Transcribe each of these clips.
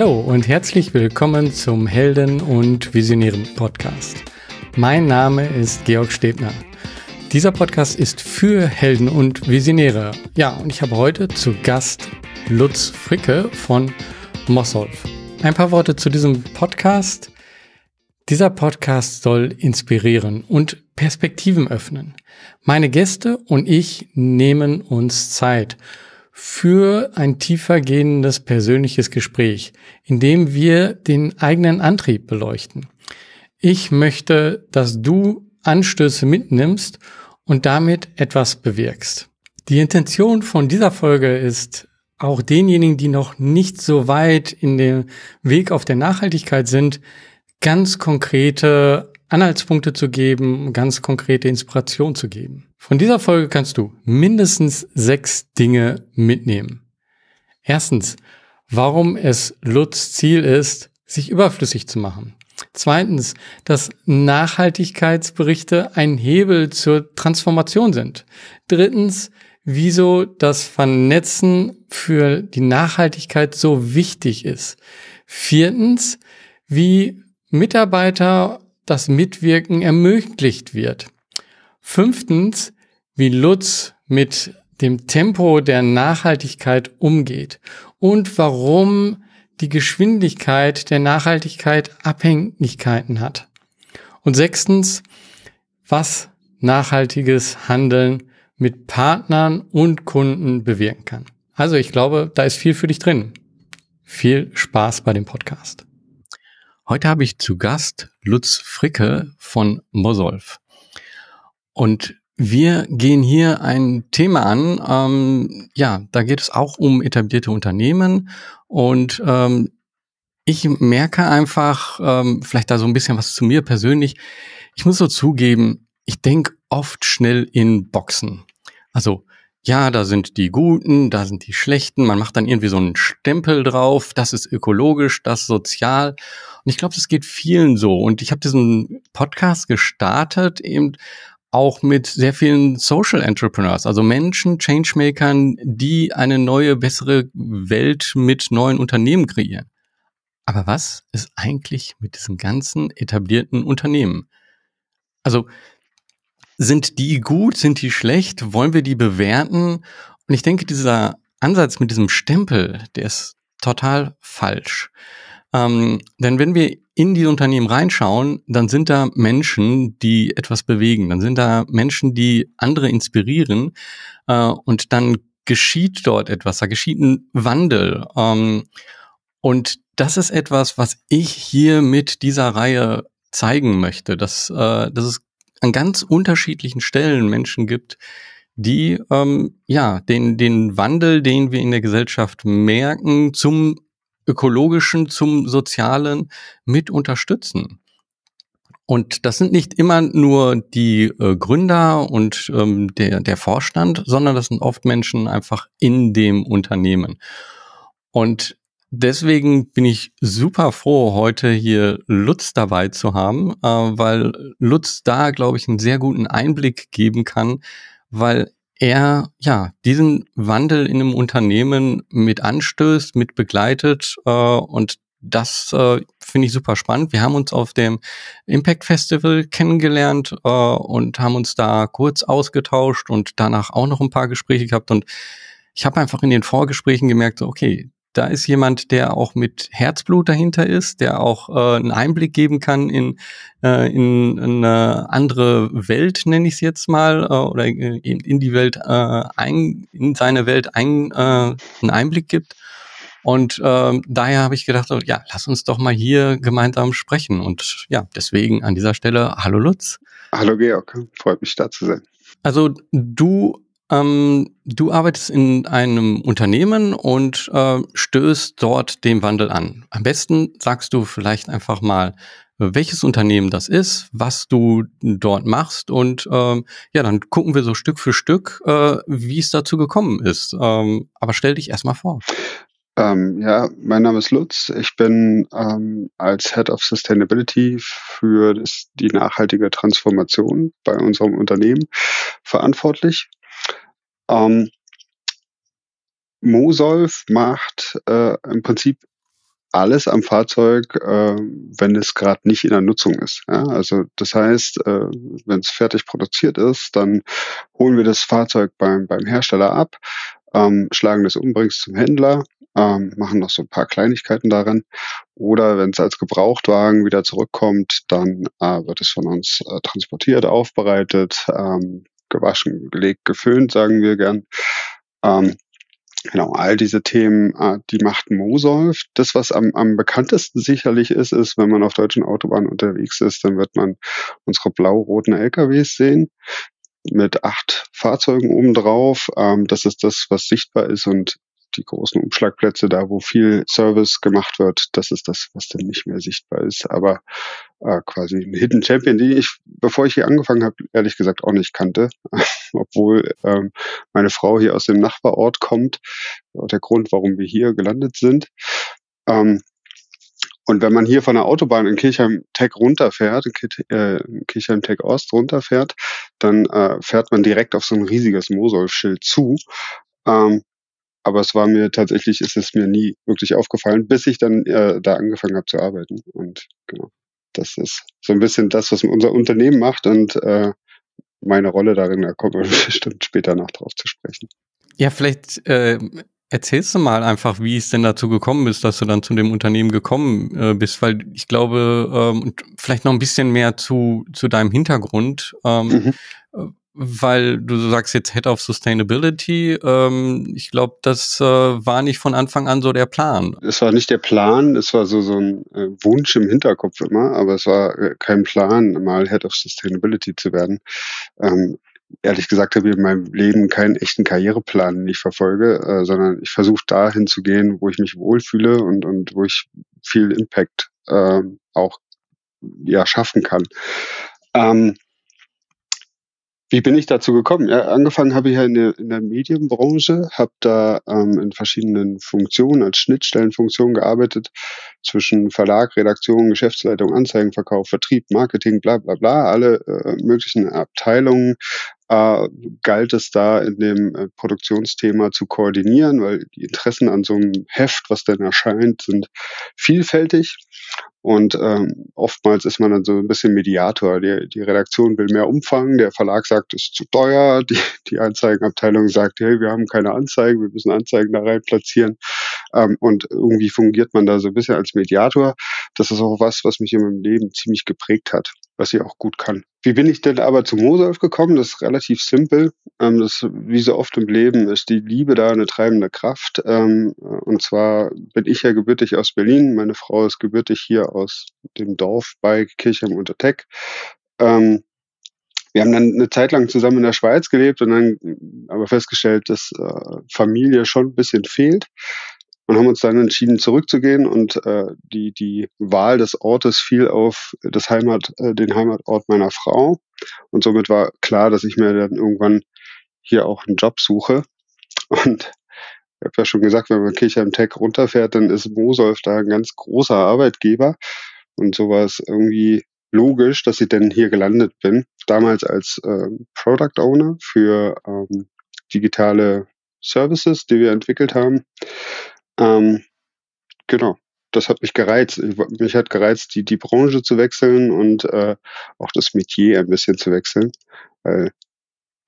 Hallo und herzlich willkommen zum Helden und Visionären Podcast. Mein Name ist Georg Stebner. Dieser Podcast ist für Helden und Visionäre. Ja, und ich habe heute zu Gast Lutz Fricke von Mossolf. Ein paar Worte zu diesem Podcast. Dieser Podcast soll inspirieren und Perspektiven öffnen. Meine Gäste und ich nehmen uns Zeit für ein tiefer gehendes persönliches Gespräch, in dem wir den eigenen Antrieb beleuchten. Ich möchte, dass du Anstöße mitnimmst und damit etwas bewirkst. Die Intention von dieser Folge ist, auch denjenigen, die noch nicht so weit in dem Weg auf der Nachhaltigkeit sind, ganz konkrete Anhaltspunkte zu geben, ganz konkrete Inspiration zu geben. Von dieser Folge kannst du mindestens sechs Dinge mitnehmen. Erstens, warum es Lutz Ziel ist, sich überflüssig zu machen. Zweitens, dass Nachhaltigkeitsberichte ein Hebel zur Transformation sind. Drittens, wieso das Vernetzen für die Nachhaltigkeit so wichtig ist. Viertens, wie Mitarbeiter das Mitwirken ermöglicht wird. Fünftens, wie Lutz mit dem Tempo der Nachhaltigkeit umgeht und warum die Geschwindigkeit der Nachhaltigkeit Abhängigkeiten hat. Und sechstens, was nachhaltiges Handeln mit Partnern und Kunden bewirken kann. Also ich glaube, da ist viel für dich drin. Viel Spaß bei dem Podcast. Heute habe ich zu Gast Lutz Fricke von Mosolf. Und wir gehen hier ein Thema an. Ähm, ja, da geht es auch um etablierte Unternehmen. Und ähm, ich merke einfach, ähm, vielleicht da so ein bisschen was zu mir persönlich. Ich muss so zugeben, ich denke oft schnell in Boxen. Also ja, da sind die Guten, da sind die Schlechten. Man macht dann irgendwie so einen Stempel drauf. Das ist ökologisch, das sozial. Und ich glaube, das geht vielen so. Und ich habe diesen Podcast gestartet eben auch mit sehr vielen Social Entrepreneurs, also Menschen, Changemakern, die eine neue, bessere Welt mit neuen Unternehmen kreieren. Aber was ist eigentlich mit diesen ganzen etablierten Unternehmen? Also sind die gut, sind die schlecht? Wollen wir die bewerten? Und ich denke, dieser Ansatz mit diesem Stempel, der ist total falsch. Ähm, denn wenn wir in die Unternehmen reinschauen, dann sind da Menschen, die etwas bewegen. Dann sind da Menschen, die andere inspirieren. Äh, und dann geschieht dort etwas. Da geschieht ein Wandel. Ähm, und das ist etwas, was ich hier mit dieser Reihe zeigen möchte, dass, äh, dass es an ganz unterschiedlichen Stellen Menschen gibt, die ähm, ja den den Wandel, den wir in der Gesellschaft merken, zum ökologischen, zum sozialen mit unterstützen. Und das sind nicht immer nur die äh, Gründer und ähm, der, der Vorstand, sondern das sind oft Menschen einfach in dem Unternehmen. Und Deswegen bin ich super froh, heute hier Lutz dabei zu haben, äh, weil Lutz da, glaube ich, einen sehr guten Einblick geben kann, weil er ja diesen Wandel in einem Unternehmen mit anstößt, mit begleitet äh, und das äh, finde ich super spannend. Wir haben uns auf dem Impact Festival kennengelernt äh, und haben uns da kurz ausgetauscht und danach auch noch ein paar Gespräche gehabt und ich habe einfach in den Vorgesprächen gemerkt, okay, da ist jemand, der auch mit Herzblut dahinter ist, der auch äh, einen Einblick geben kann in, äh, in, in eine andere Welt, nenne ich es jetzt mal, äh, oder in, in die Welt, äh, ein, in seine Welt ein, äh, einen Einblick gibt. Und äh, daher habe ich gedacht, ja, lass uns doch mal hier gemeinsam sprechen. Und ja, deswegen an dieser Stelle, hallo Lutz. Hallo Georg, freut mich da zu sein. Also du ähm, du arbeitest in einem Unternehmen und äh, stößt dort den Wandel an. Am besten sagst du vielleicht einfach mal, welches Unternehmen das ist, was du dort machst und ähm, ja, dann gucken wir so Stück für Stück, äh, wie es dazu gekommen ist. Ähm, aber stell dich erstmal vor. Ähm, ja, mein Name ist Lutz. Ich bin ähm, als Head of Sustainability für das, die nachhaltige Transformation bei unserem Unternehmen verantwortlich. Ähm, Mosolf macht äh, im Prinzip alles am Fahrzeug, äh, wenn es gerade nicht in der Nutzung ist. Ja? Also das heißt, äh, wenn es fertig produziert ist, dann holen wir das Fahrzeug beim, beim Hersteller ab, ähm, schlagen das um, zum Händler, ähm, machen noch so ein paar Kleinigkeiten daran. Oder wenn es als Gebrauchtwagen wieder zurückkommt, dann äh, wird es von uns äh, transportiert, aufbereitet, ähm, gewaschen, gelegt, geföhnt, sagen wir gern. Ähm, Genau, all diese Themen, äh, die macht Mosolf. Das, was am, am bekanntesten sicherlich ist, ist, wenn man auf deutschen Autobahnen unterwegs ist, dann wird man unsere blau-roten LKWs sehen mit acht Fahrzeugen obendrauf. Ähm, das ist das, was sichtbar ist und die großen Umschlagplätze, da wo viel Service gemacht wird, das ist das, was dann nicht mehr sichtbar ist. Aber äh, quasi ein Hidden Champion, die ich, bevor ich hier angefangen habe, ehrlich gesagt auch nicht kannte, obwohl ähm, meine Frau hier aus dem Nachbarort kommt. Der Grund, warum wir hier gelandet sind. Ähm, und wenn man hier von der Autobahn in Kirchheim-Tech runterfährt, äh, Kirchheim-Tech Ost runterfährt, dann äh, fährt man direkt auf so ein riesiges Mosolf-Schild zu. Ähm, aber es war mir tatsächlich, ist es mir nie wirklich aufgefallen, bis ich dann äh, da angefangen habe zu arbeiten. Und genau, das ist so ein bisschen das, was unser Unternehmen macht und äh, meine Rolle darin, da kommen wir bestimmt später noch drauf zu sprechen. Ja, vielleicht äh, erzählst du mal einfach, wie es denn dazu gekommen ist, dass du dann zu dem Unternehmen gekommen äh, bist, weil ich glaube, ähm, vielleicht noch ein bisschen mehr zu, zu deinem Hintergrund. Ähm, mhm. Weil du sagst jetzt Head of Sustainability. Ähm, ich glaube, das äh, war nicht von Anfang an so der Plan. Es war nicht der Plan, es war so, so ein äh, Wunsch im Hinterkopf immer, aber es war äh, kein Plan, mal Head of Sustainability zu werden. Ähm, ehrlich gesagt habe ich in meinem Leben keinen echten Karriereplan, den ich verfolge, äh, sondern ich versuche dahin zu gehen, wo ich mich wohlfühle und, und wo ich viel Impact äh, auch ja, schaffen kann. Ähm, wie bin ich dazu gekommen? Ja, angefangen habe ich ja in der, in der Medienbranche, habe da ähm, in verschiedenen Funktionen als Schnittstellenfunktion gearbeitet zwischen Verlag, Redaktion, Geschäftsleitung, Anzeigenverkauf, Vertrieb, Marketing, bla bla bla, alle äh, möglichen Abteilungen äh, galt es da in dem äh, Produktionsthema zu koordinieren, weil die Interessen an so einem Heft, was dann erscheint, sind vielfältig. Und ähm, oftmals ist man dann so ein bisschen Mediator. Die, die Redaktion will mehr Umfang, der Verlag sagt, es ist zu teuer, die, die Anzeigenabteilung sagt, hey, wir haben keine Anzeigen, wir müssen Anzeigen da rein platzieren. Ähm, und irgendwie fungiert man da so ein bisschen als Mediator. Das ist auch was, was mich in meinem Leben ziemlich geprägt hat, was ich auch gut kann. Wie bin ich denn aber zu Mosolf gekommen? Das ist relativ simpel. Ähm, das, wie so oft im Leben, ist die Liebe da eine treibende Kraft. Ähm, und zwar bin ich ja gebürtig aus Berlin. Meine Frau ist gebürtig hier aus dem Dorf bei Kirchheim unter Teck. Ähm, wir haben dann eine Zeit lang zusammen in der Schweiz gelebt und dann aber festgestellt, dass äh, Familie schon ein bisschen fehlt und haben uns dann entschieden, zurückzugehen und äh, die, die Wahl des Ortes fiel auf das Heimat, äh, den Heimatort meiner Frau. Und somit war klar, dass ich mir dann irgendwann hier auch einen Job suche. Und ich habe ja schon gesagt, wenn man Kirchheim Tech runterfährt, dann ist Mosolf da ein ganz großer Arbeitgeber. Und so war es irgendwie logisch, dass ich denn hier gelandet bin. Damals als äh, Product Owner für ähm, digitale Services, die wir entwickelt haben. Ähm, genau, das hat mich gereizt. Mich hat gereizt, die, die Branche zu wechseln und äh, auch das Metier ein bisschen zu wechseln. Weil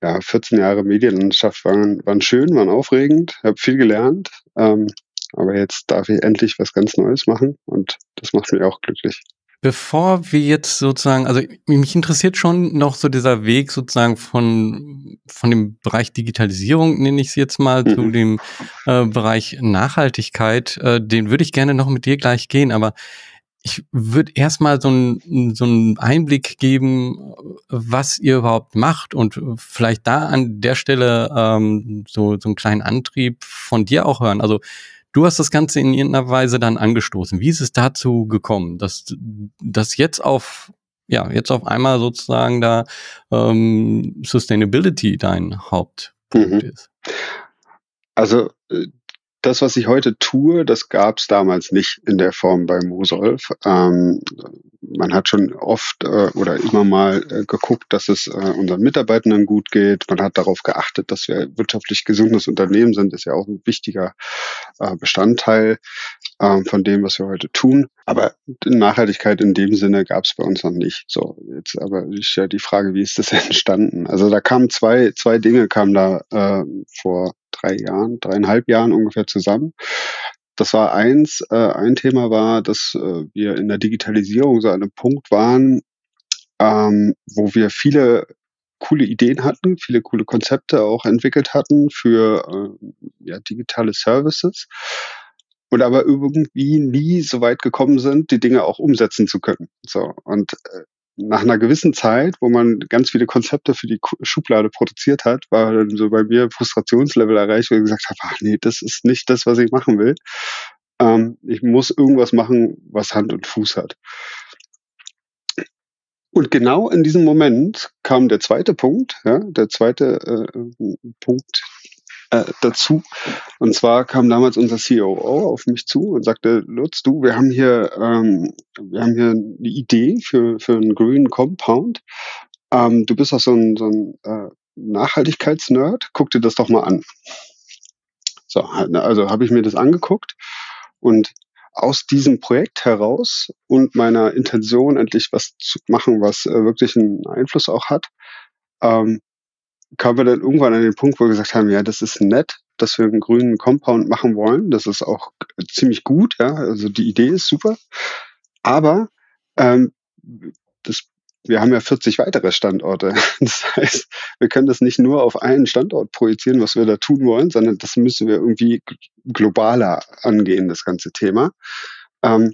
ja, 14 Jahre Medienlandschaft waren, waren schön, waren aufregend, habe viel gelernt. Ähm, aber jetzt darf ich endlich was ganz Neues machen und das macht mich auch glücklich. Bevor wir jetzt sozusagen, also mich interessiert schon noch so dieser Weg sozusagen von, von dem Bereich Digitalisierung, nenne ich es jetzt mal, mhm. zu dem äh, Bereich Nachhaltigkeit. Äh, den würde ich gerne noch mit dir gleich gehen, aber ich würde erstmal so einen so einen Einblick geben, was ihr überhaupt macht und vielleicht da an der Stelle ähm, so, so einen kleinen Antrieb von dir auch hören. Also Du hast das Ganze in irgendeiner Weise dann angestoßen. Wie ist es dazu gekommen, dass dass jetzt auf ja jetzt auf einmal sozusagen da ähm, Sustainability dein Hauptpunkt mhm. ist? Also äh, das, was ich heute tue, das gab es damals nicht in der Form bei Mosolf. Ähm, man hat schon oft äh, oder immer mal äh, geguckt, dass es äh, unseren Mitarbeitenden gut geht. Man hat darauf geachtet, dass wir wirtschaftlich gesundes Unternehmen sind. Das ist ja auch ein wichtiger äh, Bestandteil äh, von dem, was wir heute tun. Aber Nachhaltigkeit in dem Sinne gab es bei uns noch nicht. So, jetzt aber ist ja die Frage, wie ist das entstanden? Also da kamen zwei, zwei Dinge kamen da äh, vor drei Jahren, dreieinhalb Jahren ungefähr zusammen. Das war eins. Äh, ein Thema war, dass äh, wir in der Digitalisierung so an einem Punkt waren, ähm, wo wir viele coole Ideen hatten, viele coole Konzepte auch entwickelt hatten für äh, ja, digitale Services und aber irgendwie nie so weit gekommen sind, die Dinge auch umsetzen zu können. So und äh, nach einer gewissen Zeit, wo man ganz viele Konzepte für die Schublade produziert hat, war dann so bei mir Frustrationslevel erreicht, wo ich gesagt habe, ach nee, das ist nicht das, was ich machen will. Ähm, ich muss irgendwas machen, was Hand und Fuß hat. Und genau in diesem Moment kam der zweite Punkt, ja, der zweite äh, Punkt, äh, dazu. Und zwar kam damals unser COO auf mich zu und sagte, Lutz, du, wir haben hier, ähm, wir haben hier eine Idee für, für einen Green Compound. Ähm, du bist auch so ein, so ein äh, Nachhaltigkeitsnerd, guck dir das doch mal an. So, also habe ich mir das angeguckt und aus diesem Projekt heraus und meiner Intention, endlich was zu machen, was äh, wirklich einen Einfluss auch hat, ähm, kamen wir dann irgendwann an den Punkt, wo wir gesagt haben, ja, das ist nett, dass wir einen grünen Compound machen wollen. Das ist auch ziemlich gut, ja. Also die Idee ist super. Aber ähm, das, wir haben ja 40 weitere Standorte. Das heißt, wir können das nicht nur auf einen Standort projizieren, was wir da tun wollen, sondern das müssen wir irgendwie globaler angehen, das ganze Thema. Ähm,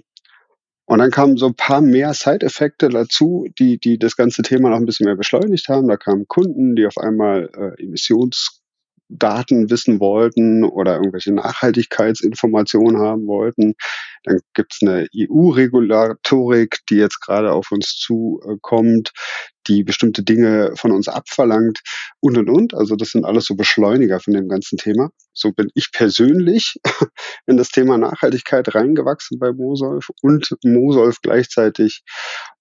und dann kamen so ein paar mehr Side-Effekte dazu, die, die das ganze Thema noch ein bisschen mehr beschleunigt haben. Da kamen Kunden, die auf einmal äh, Emissionsdaten wissen wollten oder irgendwelche Nachhaltigkeitsinformationen haben wollten. Dann gibt's eine EU-Regulatorik, die jetzt gerade auf uns zukommt, die bestimmte Dinge von uns abverlangt und und und. Also das sind alles so Beschleuniger von dem ganzen Thema. So bin ich persönlich in das Thema Nachhaltigkeit reingewachsen bei Mosolf und Mosolf gleichzeitig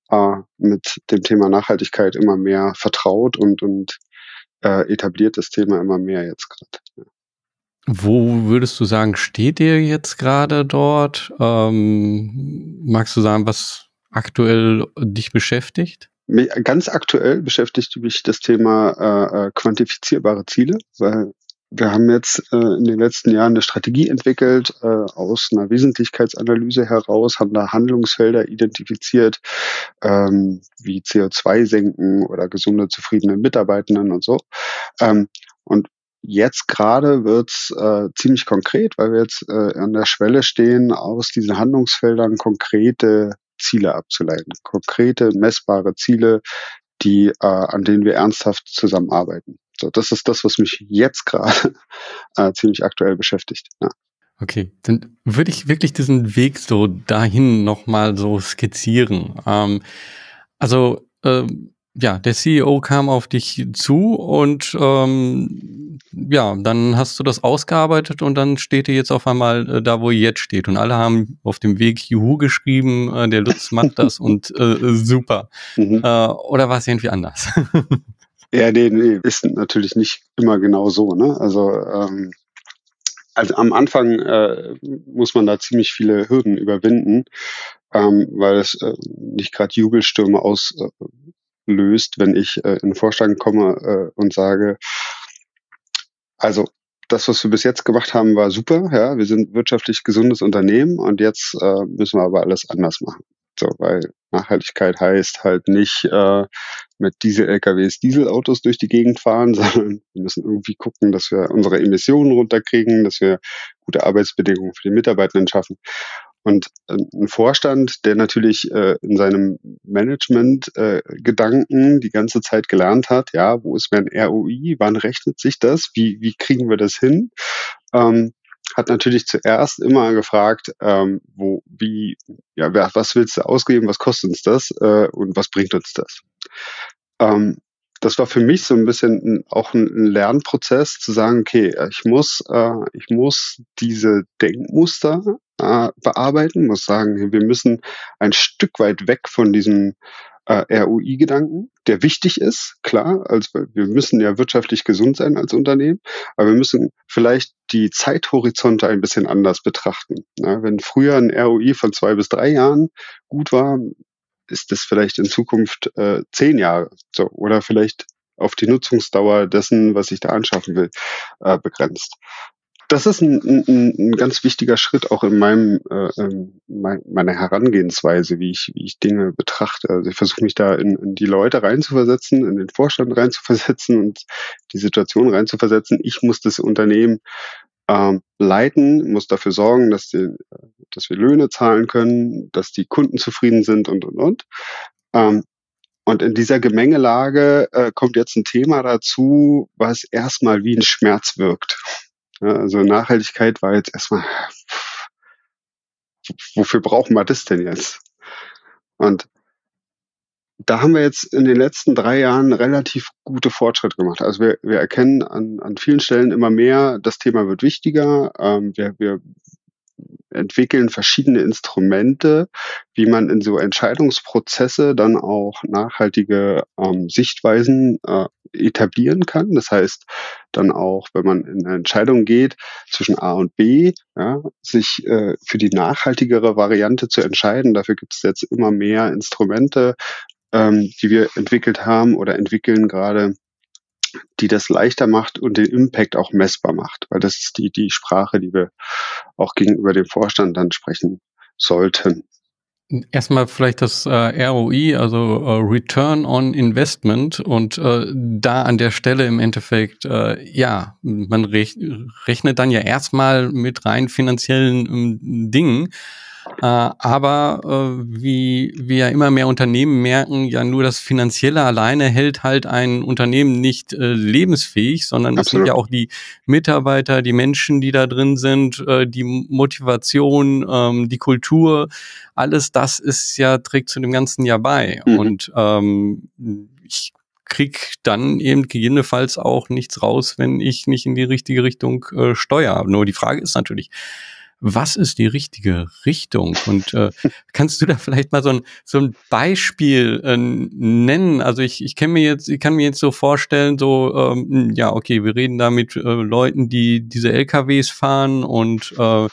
äh, mit dem Thema Nachhaltigkeit immer mehr vertraut und und äh, etabliert das Thema immer mehr jetzt gerade. Wo würdest du sagen, steht ihr jetzt gerade dort? Ähm, magst du sagen, was aktuell dich beschäftigt? Ganz aktuell beschäftigt mich das Thema äh, äh, quantifizierbare Ziele, weil wir haben jetzt äh, in den letzten Jahren eine Strategie entwickelt äh, aus einer Wesentlichkeitsanalyse heraus, haben da Handlungsfelder identifiziert, ähm, wie CO2 senken oder gesunde, zufriedene Mitarbeitenden und so. Ähm, und Jetzt gerade wird's äh, ziemlich konkret, weil wir jetzt äh, an der Schwelle stehen, aus diesen Handlungsfeldern konkrete Ziele abzuleiten, konkrete, messbare Ziele, die, äh, an denen wir ernsthaft zusammenarbeiten. So, das ist das, was mich jetzt gerade äh, ziemlich aktuell beschäftigt. Ja. Okay, dann würde ich wirklich diesen Weg so dahin nochmal so skizzieren. Ähm, also ähm, ja, der CEO kam auf dich zu und ähm, ja, dann hast du das ausgearbeitet und dann steht ihr jetzt auf einmal äh, da, wo ihr jetzt steht. Und alle haben auf dem Weg Juhu geschrieben, äh, der Lutz macht das und äh, super. Mhm. Äh, oder war es irgendwie anders? ja, nee, nee, ist natürlich nicht immer genau so. Ne? Also ähm, also am Anfang äh, muss man da ziemlich viele Hürden überwinden, ähm, weil es äh, nicht gerade Jubelstürme aus äh, löst, wenn ich äh, in den Vorstand komme äh, und sage, also das, was wir bis jetzt gemacht haben, war super. Ja, wir sind wirtschaftlich gesundes Unternehmen und jetzt äh, müssen wir aber alles anders machen. So, weil Nachhaltigkeit heißt halt nicht äh, mit Diesel-LKWs Dieselautos durch die Gegend fahren, sondern wir müssen irgendwie gucken, dass wir unsere Emissionen runterkriegen, dass wir gute Arbeitsbedingungen für die Mitarbeitenden schaffen. Und äh, ein Vorstand, der natürlich äh, in seinem Management-Gedanken äh, die ganze Zeit gelernt hat, ja, wo ist mein ROI, wann rechnet sich das, wie, wie kriegen wir das hin, ähm, hat natürlich zuerst immer gefragt, ähm, wo, wie, ja, was willst du ausgeben, was kostet uns das äh, und was bringt uns das? Ähm, das war für mich so ein bisschen auch ein Lernprozess zu sagen, okay, ich muss, äh, ich muss diese Denkmuster äh, bearbeiten, muss sagen, wir müssen ein Stück weit weg von diesem äh, ROI-Gedanken, der wichtig ist, klar, also wir müssen ja wirtschaftlich gesund sein als Unternehmen, aber wir müssen vielleicht die Zeithorizonte ein bisschen anders betrachten. Ja, wenn früher ein ROI von zwei bis drei Jahren gut war, ist das vielleicht in Zukunft äh, zehn Jahre so oder vielleicht auf die Nutzungsdauer dessen, was ich da anschaffen will, äh, begrenzt. Das ist ein, ein, ein ganz wichtiger Schritt auch in meinem äh, mein, meiner Herangehensweise, wie ich, wie ich Dinge betrachte. Also ich versuche mich da in, in die Leute reinzuversetzen, in den Vorstand reinzuversetzen und die Situation reinzuversetzen. Ich muss das Unternehmen ähm, leiten, muss dafür sorgen, dass, die, dass wir Löhne zahlen können, dass die Kunden zufrieden sind und, und, und. Ähm, und in dieser Gemengelage äh, kommt jetzt ein Thema dazu, was erstmal wie ein Schmerz wirkt. Ja, also Nachhaltigkeit war jetzt erstmal, wofür brauchen wir das denn jetzt? Und da haben wir jetzt in den letzten drei Jahren relativ gute Fortschritte gemacht. Also wir, wir erkennen an, an vielen Stellen immer mehr, das Thema wird wichtiger. Ähm, wir, wir entwickeln verschiedene Instrumente, wie man in so Entscheidungsprozesse dann auch nachhaltige ähm, Sichtweisen äh, etablieren kann. Das heißt, dann auch, wenn man in eine Entscheidung geht zwischen A und B, ja, sich äh, für die nachhaltigere Variante zu entscheiden. Dafür gibt es jetzt immer mehr Instrumente, ähm, die wir entwickelt haben oder entwickeln gerade, die das leichter macht und den Impact auch messbar macht, weil das ist die, die Sprache, die wir auch gegenüber dem Vorstand dann sprechen sollten. Erstmal vielleicht das äh, ROI, also äh, Return on Investment. Und äh, da an der Stelle im Endeffekt, äh, ja, man rech rechnet dann ja erstmal mit rein finanziellen ähm, Dingen aber äh, wie wir ja immer mehr Unternehmen merken, ja nur das Finanzielle alleine hält halt ein Unternehmen nicht äh, lebensfähig, sondern es sind ja auch die Mitarbeiter, die Menschen, die da drin sind, äh, die Motivation, ähm, die Kultur, alles das ist ja, trägt zu dem Ganzen ja bei. Mhm. Und ähm, ich krieg dann eben gegebenenfalls auch nichts raus, wenn ich nicht in die richtige Richtung äh, steuere. Nur die Frage ist natürlich, was ist die richtige Richtung? Und äh, kannst du da vielleicht mal so ein, so ein Beispiel äh, nennen? Also ich, ich kann mir jetzt, ich kann mir jetzt so vorstellen, so ähm, ja, okay, wir reden da mit äh, Leuten, die diese LKWs fahren und äh,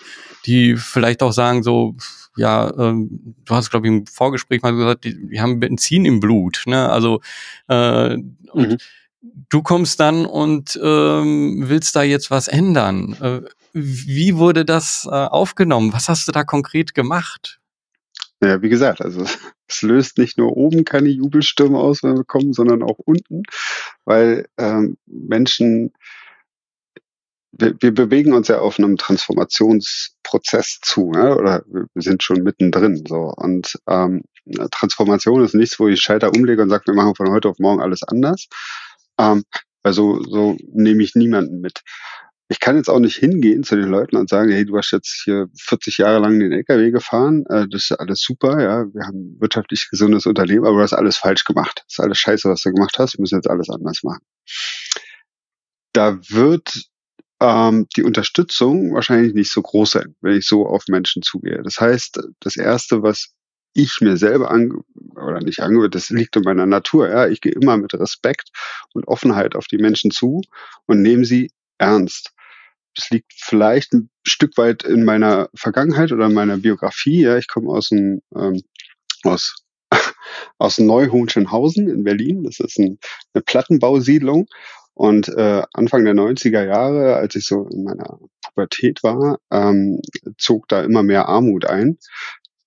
die vielleicht auch sagen so, ja, ähm, du hast glaube ich im Vorgespräch mal gesagt, die, die haben Benzin im Blut, ne? Also äh, und mhm. du kommst dann und ähm, willst da jetzt was ändern. Äh, wie wurde das äh, aufgenommen? Was hast du da konkret gemacht? Ja, wie gesagt, also es löst nicht nur oben keine Jubelstürme aus, wenn wir kommen, sondern auch unten, weil ähm, Menschen, wir, wir bewegen uns ja auf einem Transformationsprozess zu, ja, oder wir sind schon mittendrin. So und ähm, Transformation ist nichts, wo ich Schalter umlege und sage, wir machen von heute auf morgen alles anders. Ähm, also so nehme ich niemanden mit ich kann jetzt auch nicht hingehen zu den Leuten und sagen, hey, du hast jetzt hier 40 Jahre lang den LKW gefahren, äh, das ist alles super, ja, wir haben wirtschaftlich gesundes Unternehmen, aber du hast alles falsch gemacht. Das ist alles scheiße, was du gemacht hast, wir müssen jetzt alles anders machen. Da wird ähm, die Unterstützung wahrscheinlich nicht so groß sein, wenn ich so auf Menschen zugehe. Das heißt, das Erste, was ich mir selber ange oder nicht angewöhnt, das liegt in meiner Natur. Ja, ich gehe immer mit Respekt und Offenheit auf die Menschen zu und nehme sie ernst. Das liegt vielleicht ein Stück weit in meiner Vergangenheit oder in meiner Biografie. Ja, ich komme aus dem, ähm, aus aus Neuhohenschenhausen in Berlin. Das ist ein, eine Plattenbausiedlung. Und äh, Anfang der 90er Jahre, als ich so in meiner Pubertät war, ähm, zog da immer mehr Armut ein.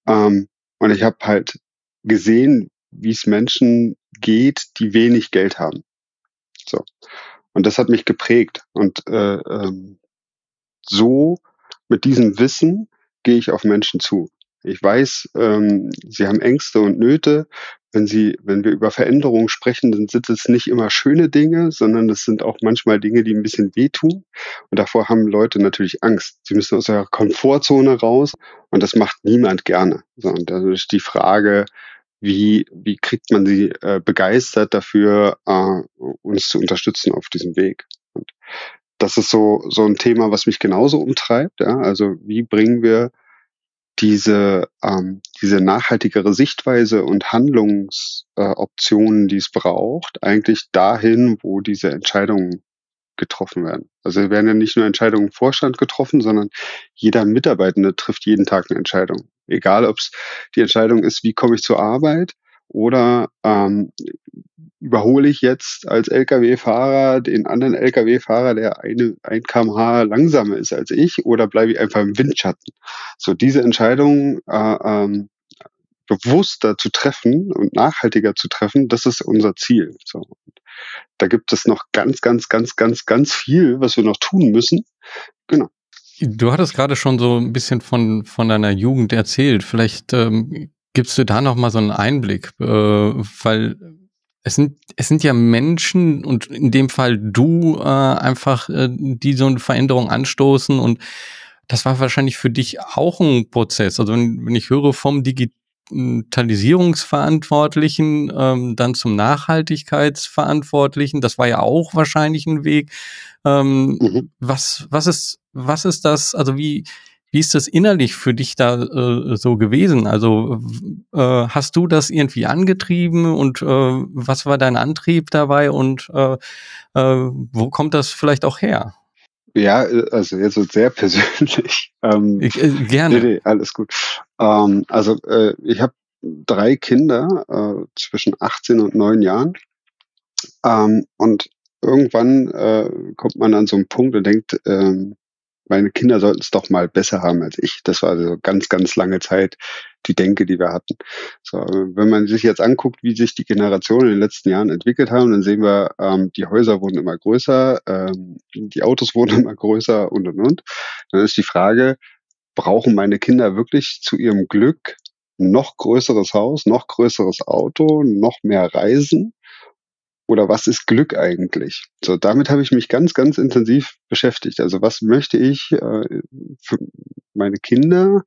Ähm, und ich habe halt gesehen, wie es Menschen geht, die wenig Geld haben. So. Und das hat mich geprägt. Und äh, ähm, so mit diesem Wissen gehe ich auf Menschen zu. Ich weiß, ähm, sie haben Ängste und Nöte. Wenn sie, wenn wir über Veränderungen sprechen, dann sind es nicht immer schöne Dinge, sondern es sind auch manchmal Dinge, die ein bisschen wehtun. Und davor haben Leute natürlich Angst. Sie müssen aus ihrer Komfortzone raus und das macht niemand gerne. So, und dadurch die Frage, wie, wie kriegt man sie äh, begeistert dafür, äh, uns zu unterstützen auf diesem Weg. Und das ist so, so ein Thema, was mich genauso umtreibt. Ja? Also wie bringen wir diese, ähm, diese nachhaltigere Sichtweise und Handlungsoptionen, äh, die es braucht, eigentlich dahin, wo diese Entscheidungen getroffen werden. Also werden ja nicht nur Entscheidungen im Vorstand getroffen, sondern jeder Mitarbeitende trifft jeden Tag eine Entscheidung. Egal, ob es die Entscheidung ist, wie komme ich zur Arbeit oder ähm, überhole ich jetzt als Lkw-Fahrer den anderen Lkw-Fahrer, der eine, ein kmh langsamer ist als ich, oder bleibe ich einfach im Windschatten? So diese Entscheidung äh, ähm, bewusster zu treffen und nachhaltiger zu treffen, das ist unser Ziel. So. Da gibt es noch ganz, ganz, ganz, ganz, ganz viel, was wir noch tun müssen. Genau. Du hattest gerade schon so ein bisschen von, von deiner Jugend erzählt. Vielleicht ähm, gibst du da noch mal so einen Einblick, äh, weil es sind, es sind ja Menschen und in dem Fall du äh, einfach, äh, die so eine Veränderung anstoßen und das war wahrscheinlich für dich auch ein Prozess. Also wenn, wenn ich höre vom Digitalisierungsverantwortlichen ähm, dann zum Nachhaltigkeitsverantwortlichen, das war ja auch wahrscheinlich ein Weg. Ähm, mhm. Was, was ist, was ist das? Also wie, wie ist das innerlich für dich da äh, so gewesen? Also äh, hast du das irgendwie angetrieben und äh, was war dein Antrieb dabei und äh, äh, wo kommt das vielleicht auch her? Ja, also jetzt wird sehr persönlich. Ähm, ich, äh, gerne. Nee, nee, alles gut. Ähm, also äh, ich habe drei Kinder äh, zwischen 18 und 9 Jahren. Ähm, und irgendwann äh, kommt man an so einen Punkt und denkt, ähm, meine Kinder sollten es doch mal besser haben als ich. Das war also ganz, ganz lange Zeit die Denke, die wir hatten. So, wenn man sich jetzt anguckt, wie sich die Generationen in den letzten Jahren entwickelt haben, dann sehen wir, ähm, die Häuser wurden immer größer, ähm, die Autos wurden immer größer und und und. Dann ist die Frage, brauchen meine Kinder wirklich zu ihrem Glück noch größeres Haus, noch größeres Auto, noch mehr Reisen? oder was ist Glück eigentlich? So, damit habe ich mich ganz, ganz intensiv beschäftigt. Also was möchte ich äh, für meine Kinder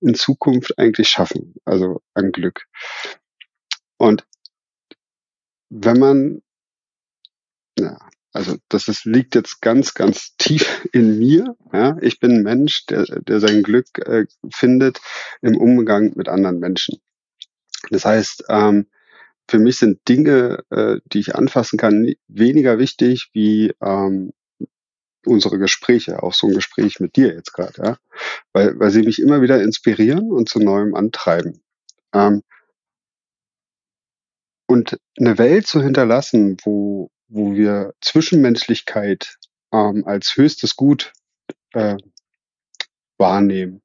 in Zukunft eigentlich schaffen? Also an Glück. Und wenn man, ja, also das ist, liegt jetzt ganz, ganz tief in mir. Ja? Ich bin ein Mensch, der, der sein Glück äh, findet im Umgang mit anderen Menschen. Das heißt, ähm, für mich sind Dinge, äh, die ich anfassen kann, weniger wichtig wie ähm, unsere Gespräche, auch so ein Gespräch mit dir jetzt gerade, ja, weil, weil sie mich immer wieder inspirieren und zu neuem antreiben. Ähm, und eine Welt zu hinterlassen, wo, wo wir Zwischenmenschlichkeit ähm, als höchstes Gut äh, wahrnehmen,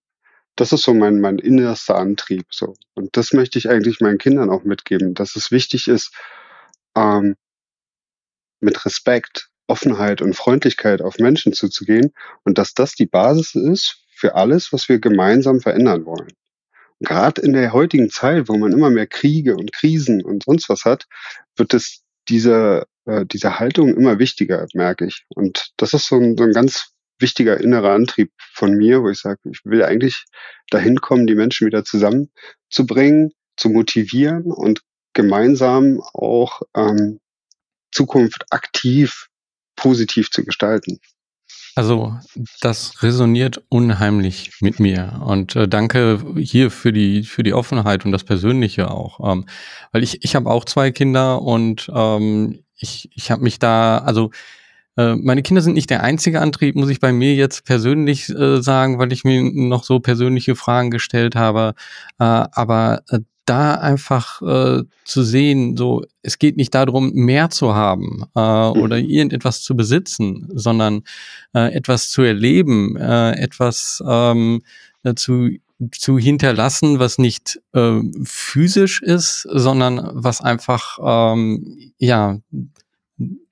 das ist so mein, mein innerster Antrieb. So. Und das möchte ich eigentlich meinen Kindern auch mitgeben, dass es wichtig ist, ähm, mit Respekt, Offenheit und Freundlichkeit auf Menschen zuzugehen und dass das die Basis ist für alles, was wir gemeinsam verändern wollen. Gerade in der heutigen Zeit, wo man immer mehr Kriege und Krisen und sonst was hat, wird es diese, äh, diese Haltung immer wichtiger, merke ich. Und das ist so ein, so ein ganz wichtiger innerer Antrieb von mir, wo ich sage, ich will eigentlich dahin kommen, die Menschen wieder zusammenzubringen, zu motivieren und gemeinsam auch ähm, Zukunft aktiv positiv zu gestalten. Also das resoniert unheimlich mit mir und äh, danke hier für die für die Offenheit und das Persönliche auch, ähm, weil ich ich habe auch zwei Kinder und ähm, ich ich habe mich da also äh, meine Kinder sind nicht der einzige Antrieb, muss ich bei mir jetzt persönlich äh, sagen, weil ich mir noch so persönliche Fragen gestellt habe. Äh, aber äh, da einfach äh, zu sehen, so es geht nicht darum, mehr zu haben äh, mhm. oder irgendetwas zu besitzen, sondern äh, etwas zu erleben, äh, etwas ähm, zu zu hinterlassen, was nicht äh, physisch ist, sondern was einfach ähm, ja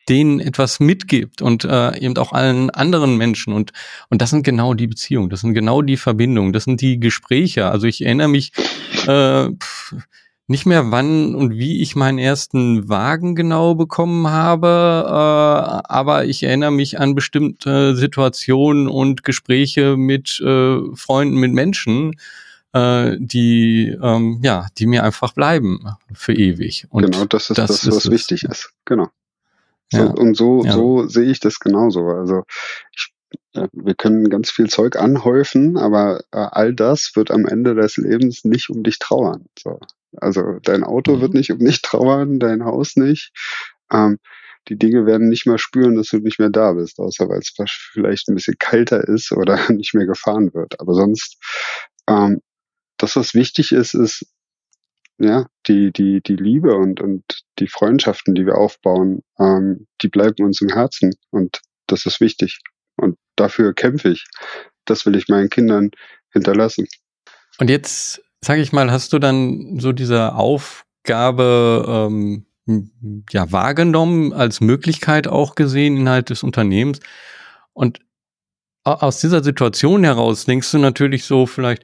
denen etwas mitgibt und äh, eben auch allen anderen Menschen und und das sind genau die Beziehungen, das sind genau die Verbindungen, das sind die Gespräche. Also ich erinnere mich äh, pff, nicht mehr wann und wie ich meinen ersten Wagen genau bekommen habe, äh, aber ich erinnere mich an bestimmte Situationen und Gespräche mit äh, Freunden, mit Menschen, äh, die ähm, ja, die mir einfach bleiben für ewig. Und genau, das ist das, das was ist wichtig ist. Genau. So, ja. Und so, ja. so sehe ich das genauso. Also ich, wir können ganz viel Zeug anhäufen, aber äh, all das wird am Ende des Lebens nicht um dich trauern. So. Also dein Auto mhm. wird nicht um dich trauern, dein Haus nicht. Ähm, die Dinge werden nicht mehr spüren, dass du nicht mehr da bist, außer weil es vielleicht ein bisschen kalter ist oder nicht mehr gefahren wird. Aber sonst, ähm, das, was wichtig ist, ist, ja, die, die, die Liebe und, und die Freundschaften, die wir aufbauen, ähm, die bleiben uns im Herzen und das ist wichtig. Dafür kämpfe ich. Das will ich meinen Kindern hinterlassen. Und jetzt, sage ich mal, hast du dann so diese Aufgabe ähm, ja wahrgenommen, als Möglichkeit auch gesehen innerhalb des Unternehmens. Und aus dieser Situation heraus denkst du natürlich so vielleicht,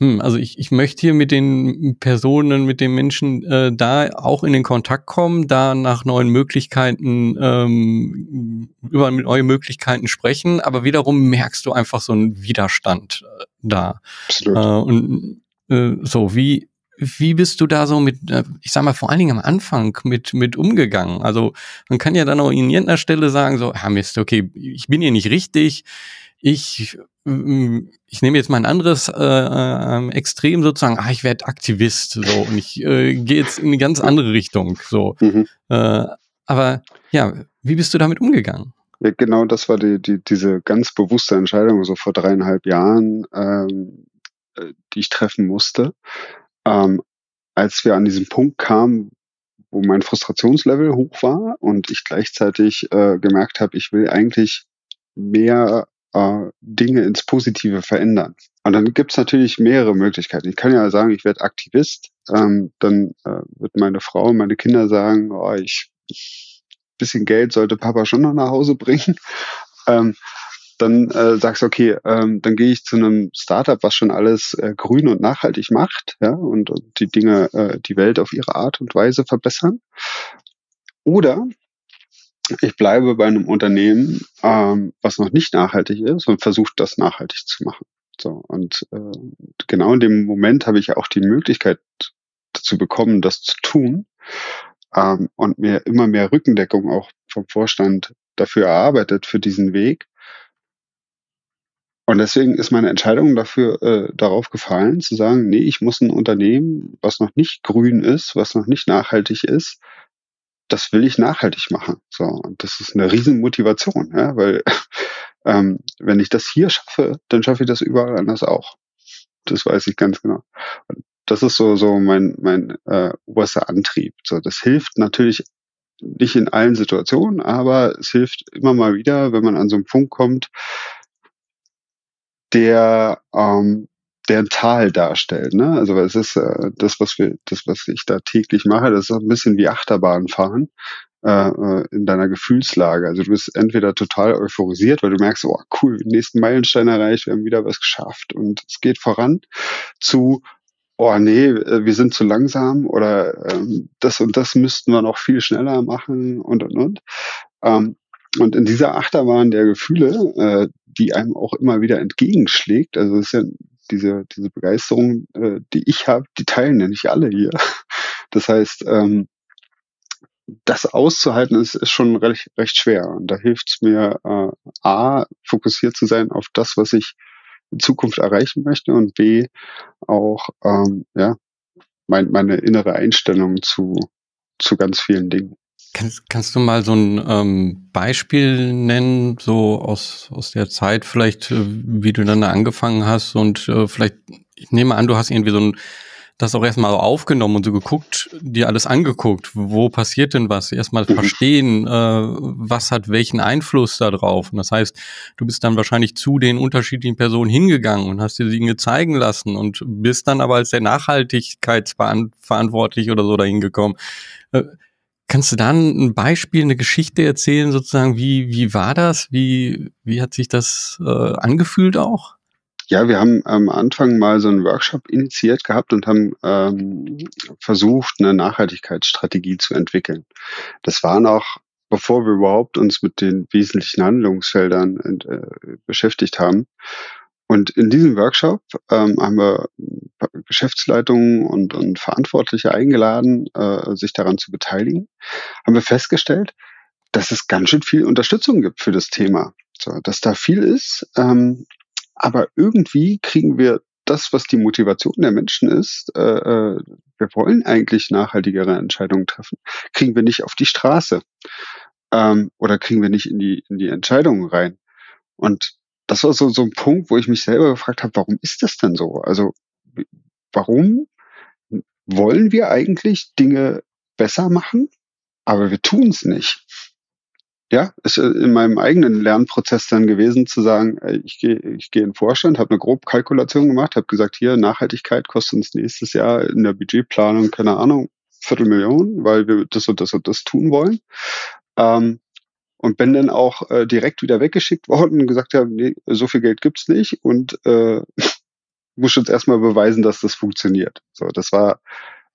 hm, also ich, ich möchte hier mit den Personen, mit den Menschen äh, da auch in den Kontakt kommen, da nach neuen Möglichkeiten, ähm, über neue Möglichkeiten sprechen, aber wiederum merkst du einfach so einen Widerstand äh, da. Absolut. Äh, und äh, so, wie, wie bist du da so mit, äh, ich sag mal, vor allen Dingen am Anfang mit, mit umgegangen? Also man kann ja dann auch in irgendeiner Stelle sagen, so, ah Mist, okay, ich bin hier nicht richtig, ich ich nehme jetzt mal ein anderes äh, äh, Extrem sozusagen, ah, ich werde Aktivist so und ich äh, gehe jetzt in eine ganz andere Richtung so. Mhm. Äh, aber ja, wie bist du damit umgegangen? Ja, genau, das war die, die, diese ganz bewusste Entscheidung so vor dreieinhalb Jahren, ähm, äh, die ich treffen musste, ähm, als wir an diesen Punkt kamen, wo mein Frustrationslevel hoch war und ich gleichzeitig äh, gemerkt habe, ich will eigentlich mehr äh, Dinge ins Positive verändern. Und dann gibt's natürlich mehrere Möglichkeiten. Ich kann ja sagen, ich werde Aktivist. Ähm, dann äh, wird meine Frau und meine Kinder sagen, oh, ich, ich bisschen Geld sollte Papa schon noch nach Hause bringen. Ähm, dann äh, sagst du, okay, ähm, dann gehe ich zu einem Startup, was schon alles äh, grün und nachhaltig macht, ja, und, und die Dinge, äh, die Welt auf ihre Art und Weise verbessern. Oder ich bleibe bei einem Unternehmen, ähm, was noch nicht nachhaltig ist und versucht, das nachhaltig zu machen. So, und äh, genau in dem Moment habe ich auch die Möglichkeit dazu bekommen, das zu tun ähm, und mir immer mehr Rückendeckung auch vom Vorstand dafür erarbeitet, für diesen Weg. Und deswegen ist meine Entscheidung dafür äh, darauf gefallen, zu sagen, nee, ich muss ein Unternehmen, was noch nicht grün ist, was noch nicht nachhaltig ist, das will ich nachhaltig machen. So, und das ist eine Riesenmotivation, ja, weil ähm, wenn ich das hier schaffe, dann schaffe ich das überall anders auch. Das weiß ich ganz genau. Und das ist so so mein mein äh, oberster Antrieb. So, das hilft natürlich nicht in allen Situationen, aber es hilft immer mal wieder, wenn man an so einen Punkt kommt, der ähm, der ein Tal darstellt. Ne? Also es ist äh, das, was wir, das, was ich da täglich mache, das ist ein bisschen wie Achterbahnfahren äh, äh, in deiner Gefühlslage. Also du bist entweder total euphorisiert, weil du merkst, oh cool, nächsten Meilenstein erreicht, wir haben wieder was geschafft und es geht voran, zu oh nee, äh, wir sind zu langsam oder ähm, das und das müssten wir noch viel schneller machen und und und. Ähm, und in dieser Achterbahn der Gefühle, äh, die einem auch immer wieder entgegenschlägt, also es ist ja diese, diese Begeisterung, äh, die ich habe, die teilen ja nicht alle hier. Das heißt, ähm, das auszuhalten ist, ist schon recht, recht schwer. Und da hilft es mir, äh, A, fokussiert zu sein auf das, was ich in Zukunft erreichen möchte und B, auch ähm, ja, mein, meine innere Einstellung zu, zu ganz vielen Dingen. Kannst, kannst du mal so ein ähm, Beispiel nennen, so aus, aus der Zeit vielleicht, äh, wie du dann da angefangen hast und äh, vielleicht, ich nehme an, du hast irgendwie so ein, das auch erstmal aufgenommen und so geguckt, dir alles angeguckt, wo passiert denn was, erstmal mhm. verstehen, äh, was hat welchen Einfluss da drauf. Und das heißt, du bist dann wahrscheinlich zu den unterschiedlichen Personen hingegangen und hast dir Dinge zeigen lassen und bist dann aber als der Nachhaltigkeitsverantwortlich oder so dahin gekommen. Äh, Kannst du da ein Beispiel, eine Geschichte erzählen, sozusagen, wie, wie war das? Wie, wie hat sich das äh, angefühlt auch? Ja, wir haben am Anfang mal so einen Workshop initiiert gehabt und haben ähm, versucht, eine Nachhaltigkeitsstrategie zu entwickeln. Das war noch, bevor wir überhaupt uns mit den wesentlichen Handlungsfeldern äh, beschäftigt haben. Und in diesem Workshop ähm, haben wir Geschäftsleitungen und, und Verantwortliche eingeladen, äh, sich daran zu beteiligen, haben wir festgestellt, dass es ganz schön viel Unterstützung gibt für das Thema. So, dass da viel ist, ähm, aber irgendwie kriegen wir das, was die Motivation der Menschen ist, äh, äh, wir wollen eigentlich nachhaltigere Entscheidungen treffen, kriegen wir nicht auf die Straße ähm, oder kriegen wir nicht in die, in die Entscheidungen rein. Und das war so, so ein Punkt, wo ich mich selber gefragt habe, warum ist das denn so? Also warum wollen wir eigentlich Dinge besser machen, aber wir tun es nicht? ja, ist in meinem eigenen Lernprozess dann gewesen zu sagen, ich gehe ich gehe in den Vorstand, habe eine Grobkalkulation gemacht, habe gesagt, hier Nachhaltigkeit kostet uns nächstes Jahr in der Budgetplanung keine Ahnung Viertelmillion, weil wir das und das und das tun wollen. Ähm, und bin dann auch äh, direkt wieder weggeschickt worden und gesagt, ja, nee, so viel Geld gibt's nicht und äh, muss jetzt erstmal beweisen, dass das funktioniert. So, das war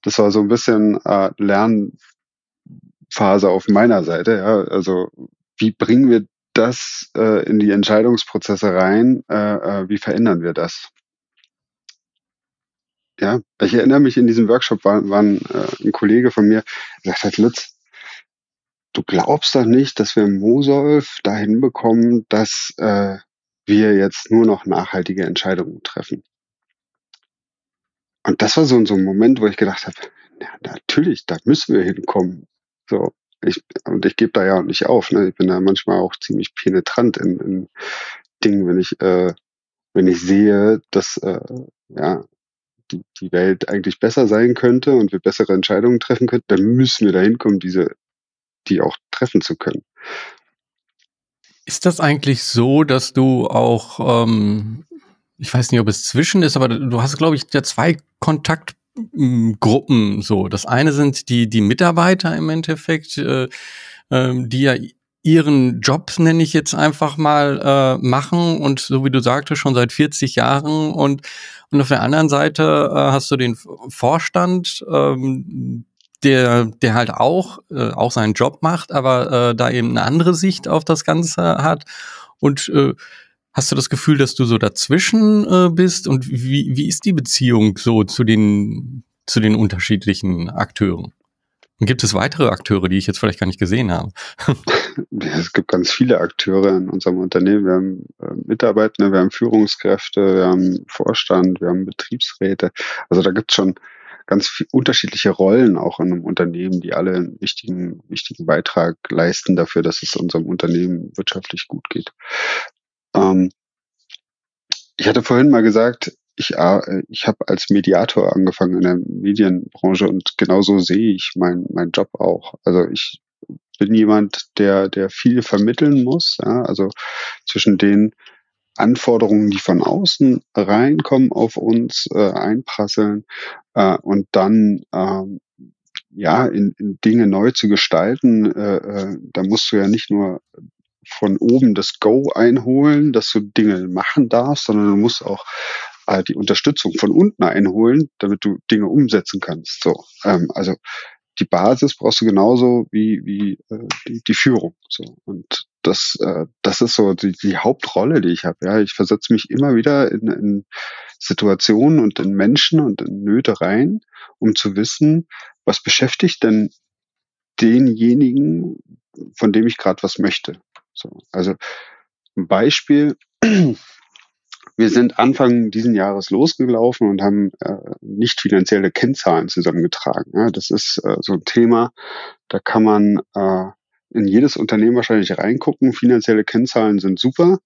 das war so ein bisschen äh, Lernen Phase auf meiner Seite. Ja? Also wie bringen wir das äh, in die Entscheidungsprozesse rein? Äh, äh, wie verändern wir das? Ja, ich erinnere mich, in diesem Workshop war, war ein, äh, ein Kollege von mir, der gesagt hat, Lutz, du glaubst doch nicht, dass wir Mosolf dahin bekommen, dass äh, wir jetzt nur noch nachhaltige Entscheidungen treffen. Und das war so, so ein Moment, wo ich gedacht habe, ja, natürlich, da müssen wir hinkommen. So, ich, und ich gebe da ja auch nicht auf. Ne? Ich bin da manchmal auch ziemlich penetrant in, in Dingen, wenn ich, äh, wenn ich sehe, dass äh, ja, die, die Welt eigentlich besser sein könnte und wir bessere Entscheidungen treffen könnten, dann müssen wir da hinkommen, diese, die auch treffen zu können. Ist das eigentlich so, dass du auch, ähm, ich weiß nicht, ob es zwischen ist, aber du hast, glaube ich, ja zwei Kontakt Gruppen so. Das eine sind die, die Mitarbeiter im Endeffekt, äh, äh, die ja ihren Job, nenne ich jetzt einfach mal, äh, machen und so wie du sagtest, schon seit 40 Jahren und, und auf der anderen Seite äh, hast du den Vorstand, ähm, der, der halt auch, äh, auch seinen Job macht, aber äh, da eben eine andere Sicht auf das Ganze hat und äh, Hast du das Gefühl, dass du so dazwischen äh, bist? Und wie, wie ist die Beziehung so zu den, zu den unterschiedlichen Akteuren? Und gibt es weitere Akteure, die ich jetzt vielleicht gar nicht gesehen habe? Es gibt ganz viele Akteure in unserem Unternehmen. Wir haben äh, Mitarbeiter, wir haben Führungskräfte, wir haben Vorstand, wir haben Betriebsräte. Also da gibt es schon ganz unterschiedliche Rollen auch in einem Unternehmen, die alle einen wichtigen, wichtigen Beitrag leisten dafür, dass es unserem Unternehmen wirtschaftlich gut geht. Ähm, ich hatte vorhin mal gesagt, ich, äh, ich habe als Mediator angefangen in der Medienbranche und genauso sehe ich meinen mein Job auch. Also ich bin jemand, der, der viel vermitteln muss, ja, also zwischen den Anforderungen, die von außen reinkommen auf uns, äh, einprasseln äh, und dann ähm, ja in, in Dinge neu zu gestalten. Äh, äh, da musst du ja nicht nur von oben das Go einholen, dass du Dinge machen darfst, sondern du musst auch äh, die Unterstützung von unten einholen, damit du Dinge umsetzen kannst. So, ähm, also die Basis brauchst du genauso wie wie äh, die, die Führung. So und das äh, das ist so die, die Hauptrolle, die ich habe. Ja, ich versetze mich immer wieder in, in Situationen und in Menschen und in Nöte rein, um zu wissen, was beschäftigt denn denjenigen, von dem ich gerade was möchte. So, also ein Beispiel. Wir sind Anfang diesen Jahres losgelaufen und haben äh, nicht finanzielle Kennzahlen zusammengetragen. Ja, das ist äh, so ein Thema, da kann man äh, in jedes Unternehmen wahrscheinlich reingucken. Finanzielle Kennzahlen sind super.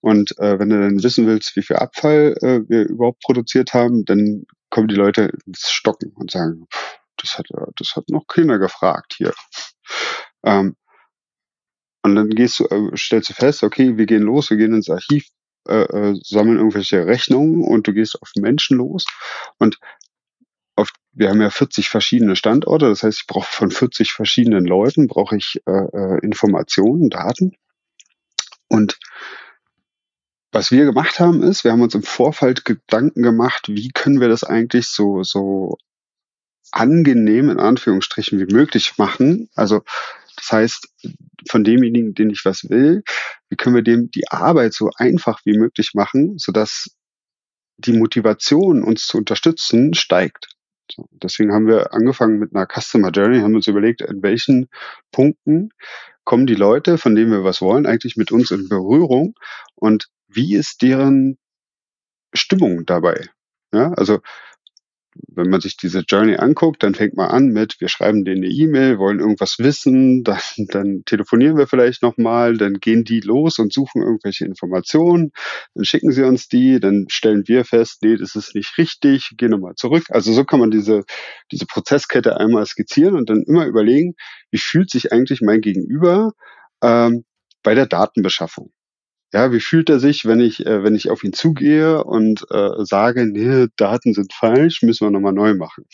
Und äh, wenn du dann wissen willst, wie viel Abfall äh, wir überhaupt produziert haben, dann kommen die Leute ins Stocken und sagen, das hat, das hat noch keiner gefragt hier. Ähm, und dann gehst du, äh, stellst du fest, okay, wir gehen los, wir gehen ins Archiv, äh, äh, sammeln irgendwelche Rechnungen und du gehst auf Menschen los. Und auf, wir haben ja 40 verschiedene Standorte, das heißt, ich brauche von 40 verschiedenen Leuten brauche ich äh, äh, Informationen, Daten. Und was wir gemacht haben, ist, wir haben uns im Vorfeld Gedanken gemacht, wie können wir das eigentlich so, so angenehm in Anführungsstrichen wie möglich machen. Also das heißt, von demjenigen, den ich was will, wie können wir dem die Arbeit so einfach wie möglich machen, sodass die Motivation, uns zu unterstützen, steigt. So, deswegen haben wir angefangen mit einer Customer Journey, haben uns überlegt, in welchen Punkten kommen die Leute, von denen wir was wollen, eigentlich mit uns in Berührung und wie ist deren Stimmung dabei? Ja, also wenn man sich diese Journey anguckt, dann fängt man an mit, wir schreiben denen eine E-Mail, wollen irgendwas wissen, dann, dann telefonieren wir vielleicht nochmal, dann gehen die los und suchen irgendwelche Informationen, dann schicken sie uns die, dann stellen wir fest, nee, das ist nicht richtig, gehen nochmal zurück. Also so kann man diese, diese Prozesskette einmal skizzieren und dann immer überlegen, wie fühlt sich eigentlich mein Gegenüber ähm, bei der Datenbeschaffung. Ja, wie fühlt er sich, wenn ich, äh, wenn ich auf ihn zugehe und äh, sage, nee, Daten sind falsch, müssen wir nochmal neu machen.